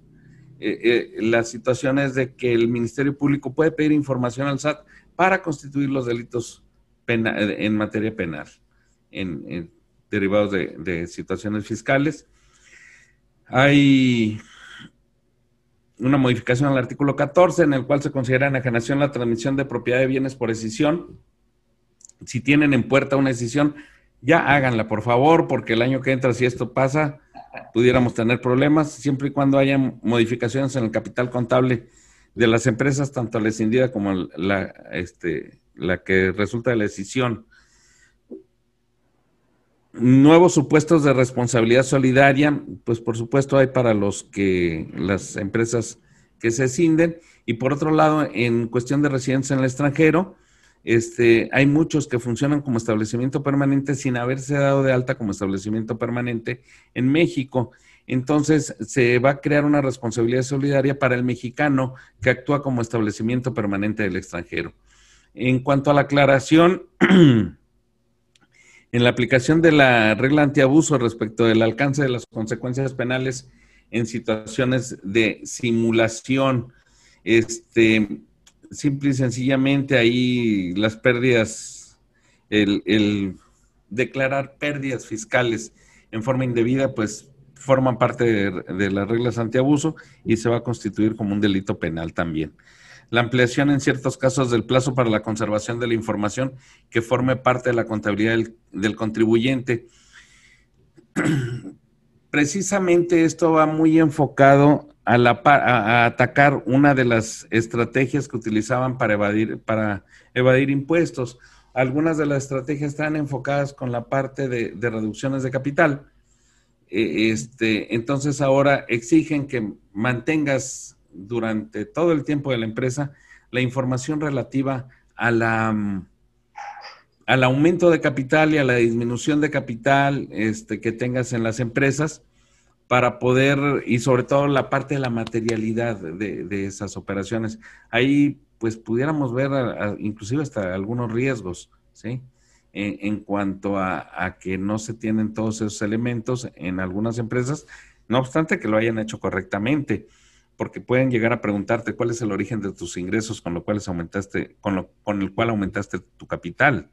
eh, la situación es de que el Ministerio Público puede pedir información al SAT para constituir los delitos en materia penal, en, derivados de, situaciones fiscales. Hay una modificación al artículo 14 en el cual se considera enajenación la transmisión de propiedad de bienes por decisión. Si tienen en puerta una decisión, ya háganla, por favor, porque el año que entra, si esto pasa, pudiéramos tener problemas, siempre y cuando haya modificaciones en el capital contable de las empresas, tanto la escindida como la, este, la que resulta de la decisión. Nuevos supuestos de responsabilidad solidaria, pues por supuesto hay para los que las empresas que se escinden. Y por otro lado, en cuestión de residencia en el extranjero, este, hay muchos que funcionan como establecimiento permanente sin haberse dado de alta como establecimiento permanente en México. Entonces, se va a crear una responsabilidad solidaria para el mexicano que actúa como establecimiento permanente del extranjero. En cuanto a la aclaración, en la aplicación de la regla antiabuso respecto del alcance de las consecuencias penales en situaciones de simulación, este, simple y sencillamente ahí las pérdidas, el, declarar pérdidas fiscales en forma indebida, pues forman parte de, las reglas antiabuso y se va a constituir como un delito penal también. La ampliación en ciertos casos del plazo para la conservación de la información que forme parte de la contabilidad del, contribuyente. Precisamente esto va muy enfocado a, la, a, atacar una de las estrategias que utilizaban para evadir, para evadir impuestos. Algunas de las estrategias están enfocadas con la parte de reducciones de capital e, este, entonces ahora exigen que mantengas durante todo el tiempo de la empresa la información relativa a la, al aumento de capital y a la disminución de capital este, que tengas en las empresas para poder, y sobre todo la parte de la materialidad de, esas operaciones. Ahí pues pudiéramos ver inclusive hasta algunos riesgos, ¿sí? en, cuanto a, que no se tienen todos esos elementos en algunas empresas, no obstante que lo hayan hecho correctamente, porque pueden llegar a preguntarte cuál es el origen de tus ingresos con lo cual aumentaste, con, lo, con el cual aumentaste tu capital.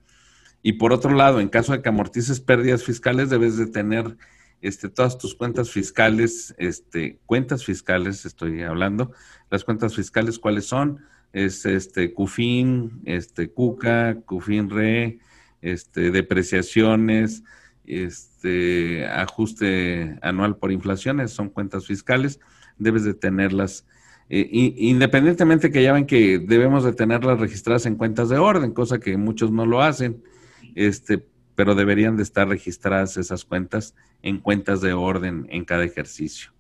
Y por otro lado, en caso de que amortices pérdidas fiscales, debes de tener este, todas tus cuentas fiscales, este, cuentas fiscales, estoy hablando, las cuentas fiscales, ¿cuáles son? Es este CUFIN, este CUCA, CUFIN RE, este, depreciaciones, este, ajuste anual por inflaciones, son cuentas fiscales, debes de tenerlas, eh, independientemente que ya ven que debemos de tenerlas registradas en cuentas de orden, cosa que muchos no lo hacen, este, pero deberían de estar registradas esas cuentas en cuentas de orden en cada ejercicio.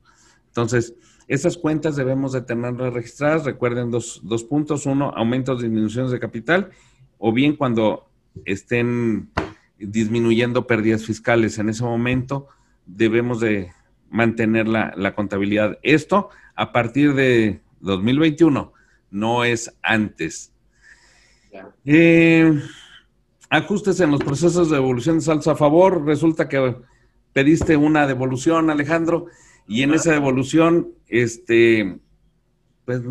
Entonces, esas cuentas debemos de tenerlas registradas. Recuerden dos, dos puntos. Uno, aumentos, disminuciones de capital, o bien cuando estén disminuyendo pérdidas fiscales. En ese momento debemos de mantener la, contabilidad. Esto a partir de 2021, no es antes. Eh, ajustes en los procesos de devolución de saldos a favor. Resulta que pediste una devolución, Alejandro, y en esa devolución, este, pues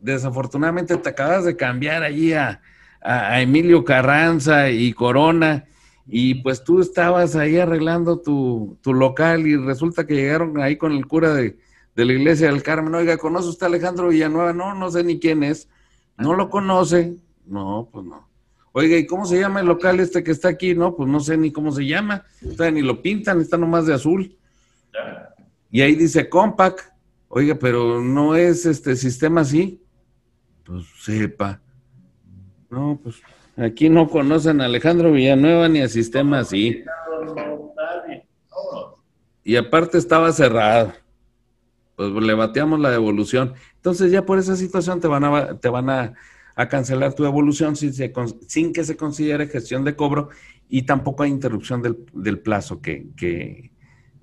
desafortunadamente te acabas de cambiar allí a, a, Emilio Carranza y Corona, y pues tú estabas ahí arreglando tu, local y resulta que llegaron ahí con el cura de, de la iglesia del Carmen, oiga, ¿conoce usted a Alejandro Villanueva? No, no sé ni quién es. ¿No lo conoce? No, pues no. Oiga, ¿y cómo se llama el local este que está aquí? No, pues no sé ni cómo se llama. ni lo pintan, está nomás de azul. Y ahí dice Compact. Oiga, pero no es este sistema así. Pues sepa. No, pues aquí no conocen a Alejandro Villanueva ni a sistema así. Y aparte estaba cerrado. Pues le bateamos la devolución. Entonces ya por esa situación te van a, te van a a cancelar tu evolución sin, sin, que se considere gestión de cobro y tampoco hay interrupción del, plazo que,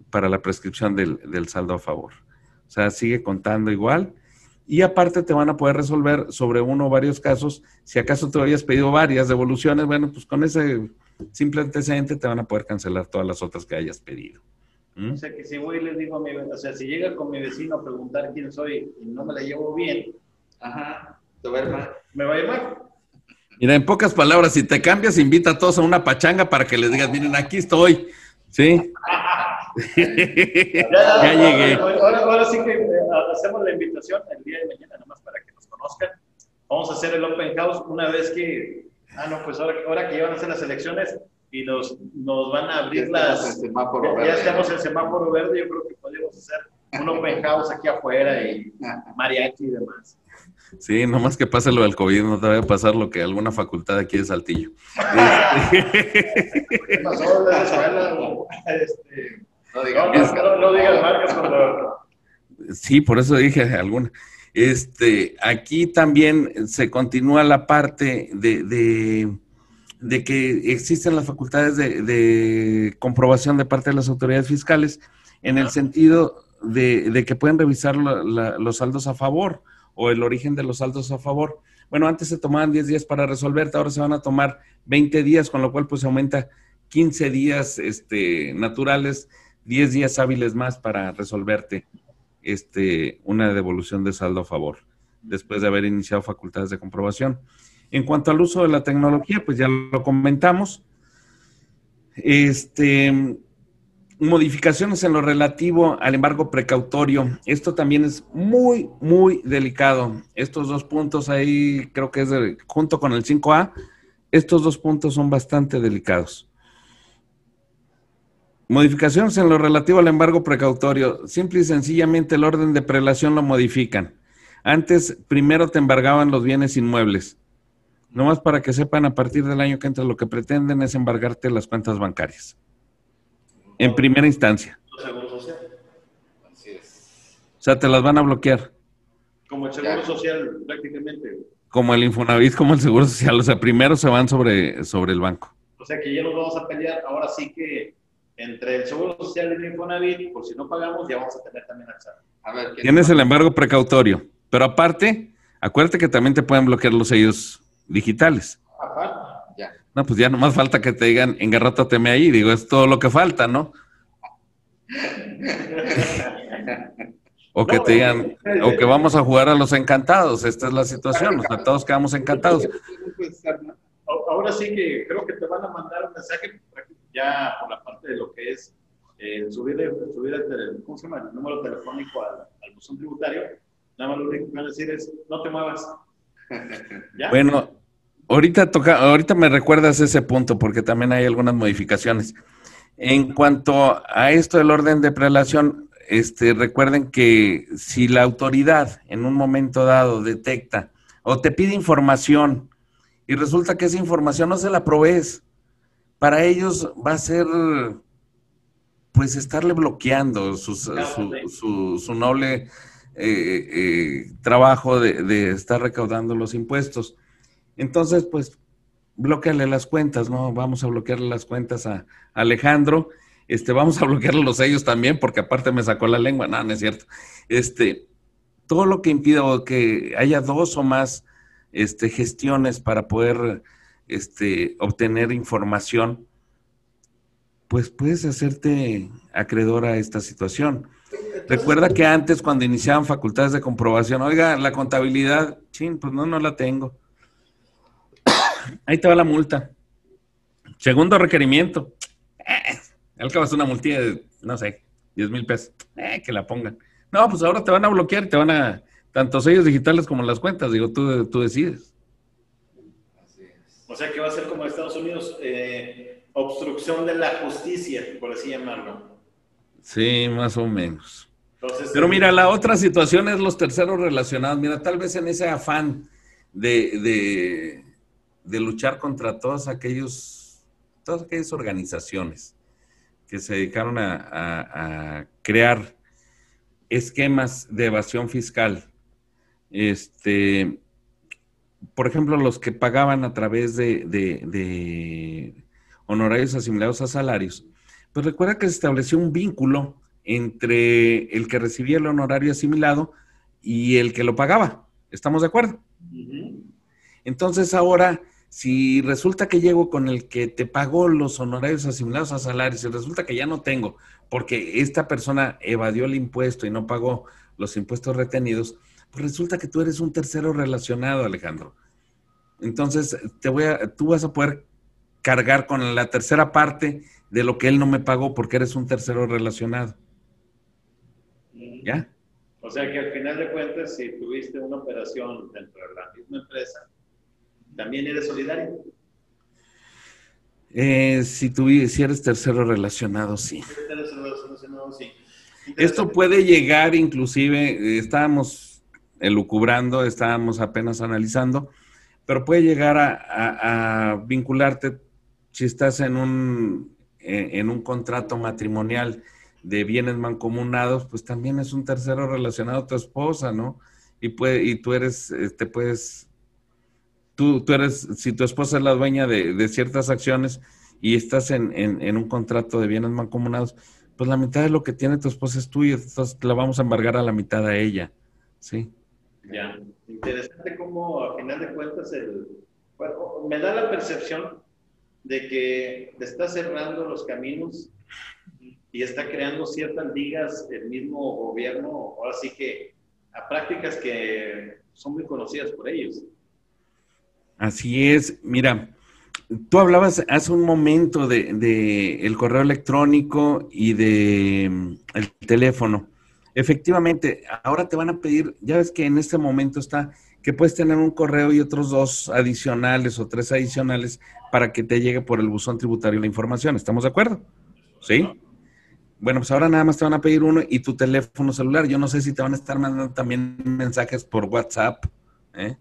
para la prescripción del, saldo a favor. O sea, sigue contando igual. Y aparte te van a poder resolver sobre uno o varios casos. Si acaso te habías pedido varias devoluciones, bueno, pues con ese simple antecedente te van a poder cancelar todas las otras que hayas pedido. ¿Mm? O sea, que si voy y les digo a mi, o sea, si llega con mi vecino a preguntar quién soy y no me la llevo bien, ajá, te va a ir mal. Me va a ir mal. Mira, en pocas palabras, si te cambias, invita a todos a una pachanga para que les digas, miren, aquí estoy. ¿Sí? ya, llegué. Ahora, sí que eh, hacemos la invitación el día de mañana, nada más para que nos conozcan. Vamos a hacer el Open House una vez que, ah, no, pues ahora, ahora que ya van a hacer las elecciones y nos, nos van a abrir las... ya, estamos en semáforo verde, yo creo que podemos hacer un Open House aquí afuera y mariachi y demás. Sí, nomás que pase lo del COVID, no te va a pasar lo que alguna facultad aquí de Saltillo. ¿Qué pasó de la escuela? Este, no digas no, marcas Sí, por eso dije alguna. Este, aquí también se continúa la parte de, de, que existen las facultades de, comprobación de parte de las autoridades fiscales en el sentido de, que pueden revisar los saldos a favor o el origen de los saldos a favor. Bueno, antes se tomaban 10 días para resolverte, ahora se van a tomar 20 días, con lo cual pues aumenta 15 días este, naturales, 10 días hábiles más para resolverte este, una devolución de saldo a favor, después de haber iniciado facultades de comprobación. En cuanto al uso de la tecnología, pues ya lo comentamos. Este, modificaciones en lo relativo al embargo precautorio. Esto también es muy, muy delicado. Estos dos puntos ahí creo que es junto con el 5A, estos dos puntos son bastante delicados. Modificaciones en lo relativo al embargo precautorio. Simple y sencillamente el orden de prelación lo modifican. Antes, primero te embargaban los bienes inmuebles. Nomás para que sepan, a partir del año que entra, lo que pretenden es embargarte las cuentas bancarias. En primera instancia. Seguro social. Así es. O sea, te las van a bloquear. Como el seguro social, prácticamente. Como el Infonavit, como el seguro social. O sea, primero se van sobre, sobre el banco. O sea, que ya nos vamos a pelear. Ahora sí que entre el seguro social y el Infonavit, por si no pagamos, ya vamos a tener también acceso. A ver, Tienes el embargo precautorio. Pero aparte, acuérdate que también te pueden bloquear los sellos digitales. Aparte. No, pues ya nomás falta que te digan, engarrótateme ahí. Digo, es todo lo que falta, ¿no? O que te digan, o que vamos a jugar a los encantados. Esta es la situación. O sea, todos quedamos encantados. Ahora sí que creo que te van a mandar un mensaje ya por la parte de lo que es eh, subir, el, ¿cómo se llama? el número telefónico al, al buzón tributario. Nada más lo único que van a decir es, no te muevas. Bueno, Ahorita, toca, ahorita me recuerdas ese punto porque también hay algunas modificaciones. En cuanto a esto del orden de prelación, este, recuerden que si la autoridad en un momento dado detecta o te pide información y resulta que esa información no se la provees, para ellos va a ser pues estarle bloqueando su, su, noble eh, eh, trabajo de, de estar recaudando los impuestos. Entonces, pues, bloqueale las cuentas, ¿no? Vamos a bloquearle las cuentas a Alejandro. Este, vamos a bloquearle los sellos también, porque aparte me sacó la lengua. No, no es cierto. Este, todo lo que impida que haya dos o más este, gestiones para poder este, obtener información, pues puedes hacerte acreedor a esta situación. Recuerda que antes cuando iniciaban facultades de comprobación, oiga, la contabilidad, chin, pues no, no la tengo. Ahí te va la multa. Segundo requerimiento. Eh, al cabo es una multilla de, no sé, 10 mil pesos. Eh, que la pongan. No, pues ahora te van a bloquear, te van a, tanto sellos digitales como las cuentas, digo, tú, tú decides. O sea que va a ser como Estados Unidos, eh, obstrucción de la justicia, por así llamarlo. Sí, más o menos. Pero mira, la otra situación es los terceros relacionados. Mira, tal vez en ese afán de, de, luchar contra todos aquellos, todas aquellas organizaciones que se dedicaron a, crear esquemas de evasión fiscal. Este, por ejemplo, los que pagaban a través de, de honorarios asimilados a salarios, pues recuerda que se estableció un vínculo entre el que recibía el honorario asimilado y el que lo pagaba. ¿Estamos de acuerdo? Entonces ahora, si resulta que llego con el que te pagó los honorarios asimilados a salarios y resulta que ya no tengo, porque esta persona evadió el impuesto y no pagó los impuestos retenidos, pues resulta que tú eres un tercero relacionado, Alejandro. Entonces, te voy a, tú vas a poder cargar con la tercera parte de lo que él no me pagó porque eres un tercero relacionado. ¿Ya? O sea que al final de cuentas, si tuviste una operación dentro de la misma empresa, también eres solidario. Eh, si, tú, si eres tercero relacionado, sí. Esto puede llegar, inclusive, eh, estábamos elucubrando, estábamos apenas analizando, pero puede llegar a, vincularte si estás en un, en un contrato matrimonial de bienes mancomunados, pues también es un tercero relacionado a tu esposa, ¿no? Y, puede, y tú eres, te este, puedes, tú, tú eres, si tu esposa es la dueña de, ciertas acciones y estás en, en, un contrato de bienes mancomunados, pues la mitad de lo que tiene tu esposa es tuya, entonces la vamos a embargar a la mitad a ella, ¿sí? Ya, interesante cómo a final de cuentas el, bueno, me da la percepción de que te está cerrando los caminos y está creando ciertas ligas el mismo gobierno, ahora sí que a prácticas que son muy conocidas por ellos. Así es, mira, tú hablabas hace un momento de, el correo electrónico y de mm, el teléfono. Efectivamente, ahora te van a pedir, ya ves que en este momento está que puedes tener un correo y otros dos adicionales o tres adicionales para que te llegue por el buzón tributario la información. ¿Estamos de acuerdo? ¿Sí? Bueno, pues ahora nada más te van a pedir uno y tu teléfono celular. Yo no sé si te van a estar mandando también mensajes por WhatsApp. ¿eh?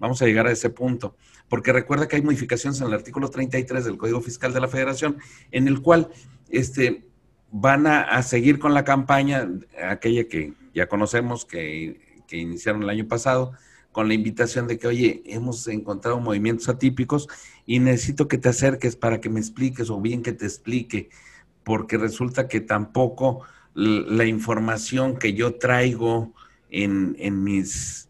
Vamos a llegar a ese punto. Porque recuerda que hay modificaciones en el artículo 33 del Código Fiscal de la Federación, en el cual este, van a, seguir con la campaña, aquella que ya conocemos, que, que iniciaron el año pasado, con la invitación de que, oye, hemos encontrado movimientos atípicos y necesito que te acerques para que me expliques o bien que te explique porque resulta que tampoco la información que yo traigo en, mis,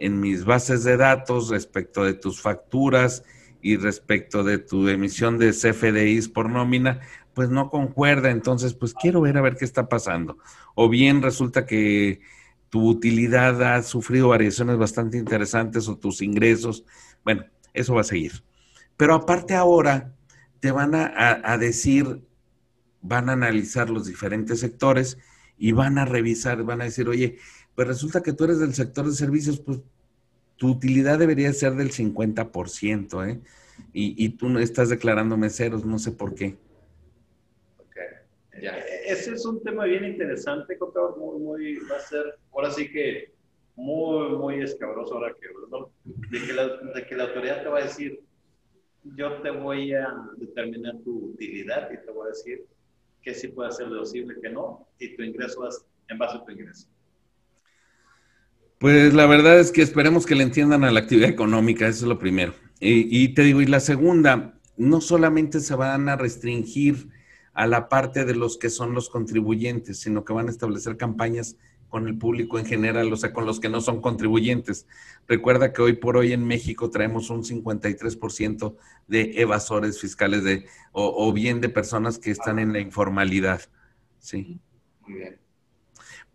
en mis bases de datos respecto de tus facturas y respecto de tu emisión de CFDIs por nómina, pues no concuerda. Entonces, pues quiero ver a ver qué está pasando. O bien resulta que tu utilidad ha sufrido variaciones bastante interesantes o tus ingresos. Bueno, eso va a seguir. Pero aparte ahora te van a decir van a analizar los diferentes sectores y van a revisar, van a decir, oye, pues resulta que tú eres del sector de servicios, pues tu utilidad debería ser del 50%, ¿eh? Y, y tú no estás declarando meseros, no sé por qué. Ok, ya. Ese es un tema bien interesante, contador, muy, muy, va a ser, ahora sí que muy, muy escabroso ahora que, de que, la, de que la autoridad te va a decir, yo te voy a determinar tu utilidad y te voy a decir que sí puede ser deducible, que no, y tu ingreso es en base a tu ingreso. Pues la verdad es que esperemos que le entiendan a la actividad económica, eso es lo primero. Y, y, te digo, y la segunda, no solamente se van a restringir a la parte de los que son los contribuyentes, sino que van a establecer campañas con el público en general, o sea, con los que no son contribuyentes. Recuerda que hoy por hoy en México traemos un 53% de evasores fiscales de, o, bien de personas que están en la informalidad. Sí. Muy bien.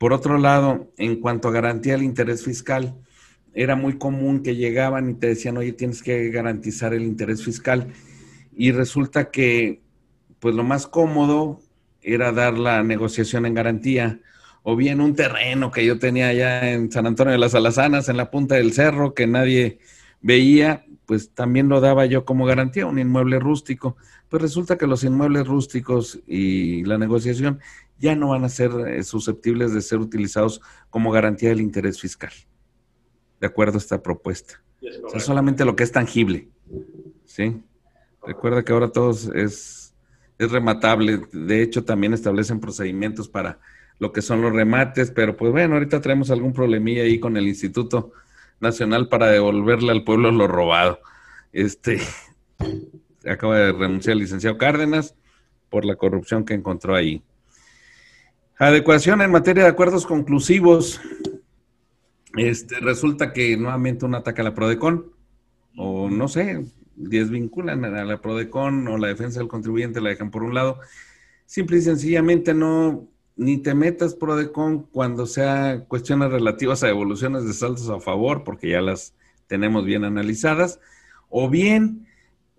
Por otro lado, en cuanto a garantía del interés fiscal, era muy común que llegaban y te decían, oye, tienes que garantizar el interés fiscal. Y resulta que, pues lo más cómodo era dar la negociación en garantía o bien un terreno que yo tenía allá en San Antonio de las Alazanas, en la punta del cerro, que nadie veía, pues también lo daba yo como garantía, un inmueble rústico. Pues resulta que los inmuebles rústicos y la negociación ya no van a ser eh, susceptibles de ser utilizados como garantía del interés fiscal, de acuerdo a esta propuesta. o sea, solamente lo que es tangible. ¿sí? Recuerda que ahora todo es, es rematable. De hecho, también establecen procedimientos para lo que son los remates, pero pues bueno, ahorita traemos algún problemilla ahí con el Instituto Nacional para devolverle al pueblo lo robado. Este acaba de renunciar el licenciado Cárdenas por la corrupción que encontró ahí. Adecuación en materia de acuerdos conclusivos. Este, resulta que nuevamente un ataque a la Prodecon, o no sé, desvinculan a la Prodecon o la defensa del contribuyente, la dejan por un lado. Simple y sencillamente no, ni te metas Prodecon cuando sea cuestiones relativas a evoluciones de saltos a favor, porque ya las tenemos bien analizadas, o bien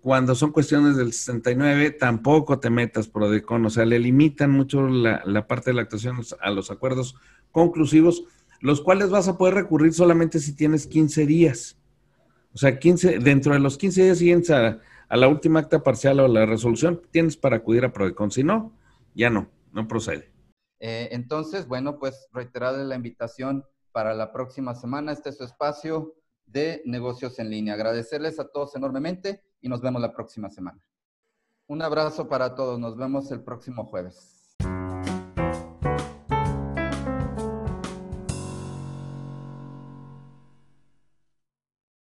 cuando son cuestiones del 69, tampoco te metas Prodecon, o sea, le limitan mucho la, parte de la actuación a los acuerdos conclusivos, los cuales vas a poder recurrir solamente si tienes 15 días. O sea, 15, dentro de los 15 días siguientes a, a la última acta parcial o la resolución, tienes para acudir a Prodecon. Si no, ya no, no procede. Eh, entonces, bueno, pues reiterarle la invitación para la próxima semana. Este es su espacio de negocios en línea. Agradecerles a todos enormemente y nos vemos la próxima semana. Un abrazo para todos. Nos vemos el próximo jueves.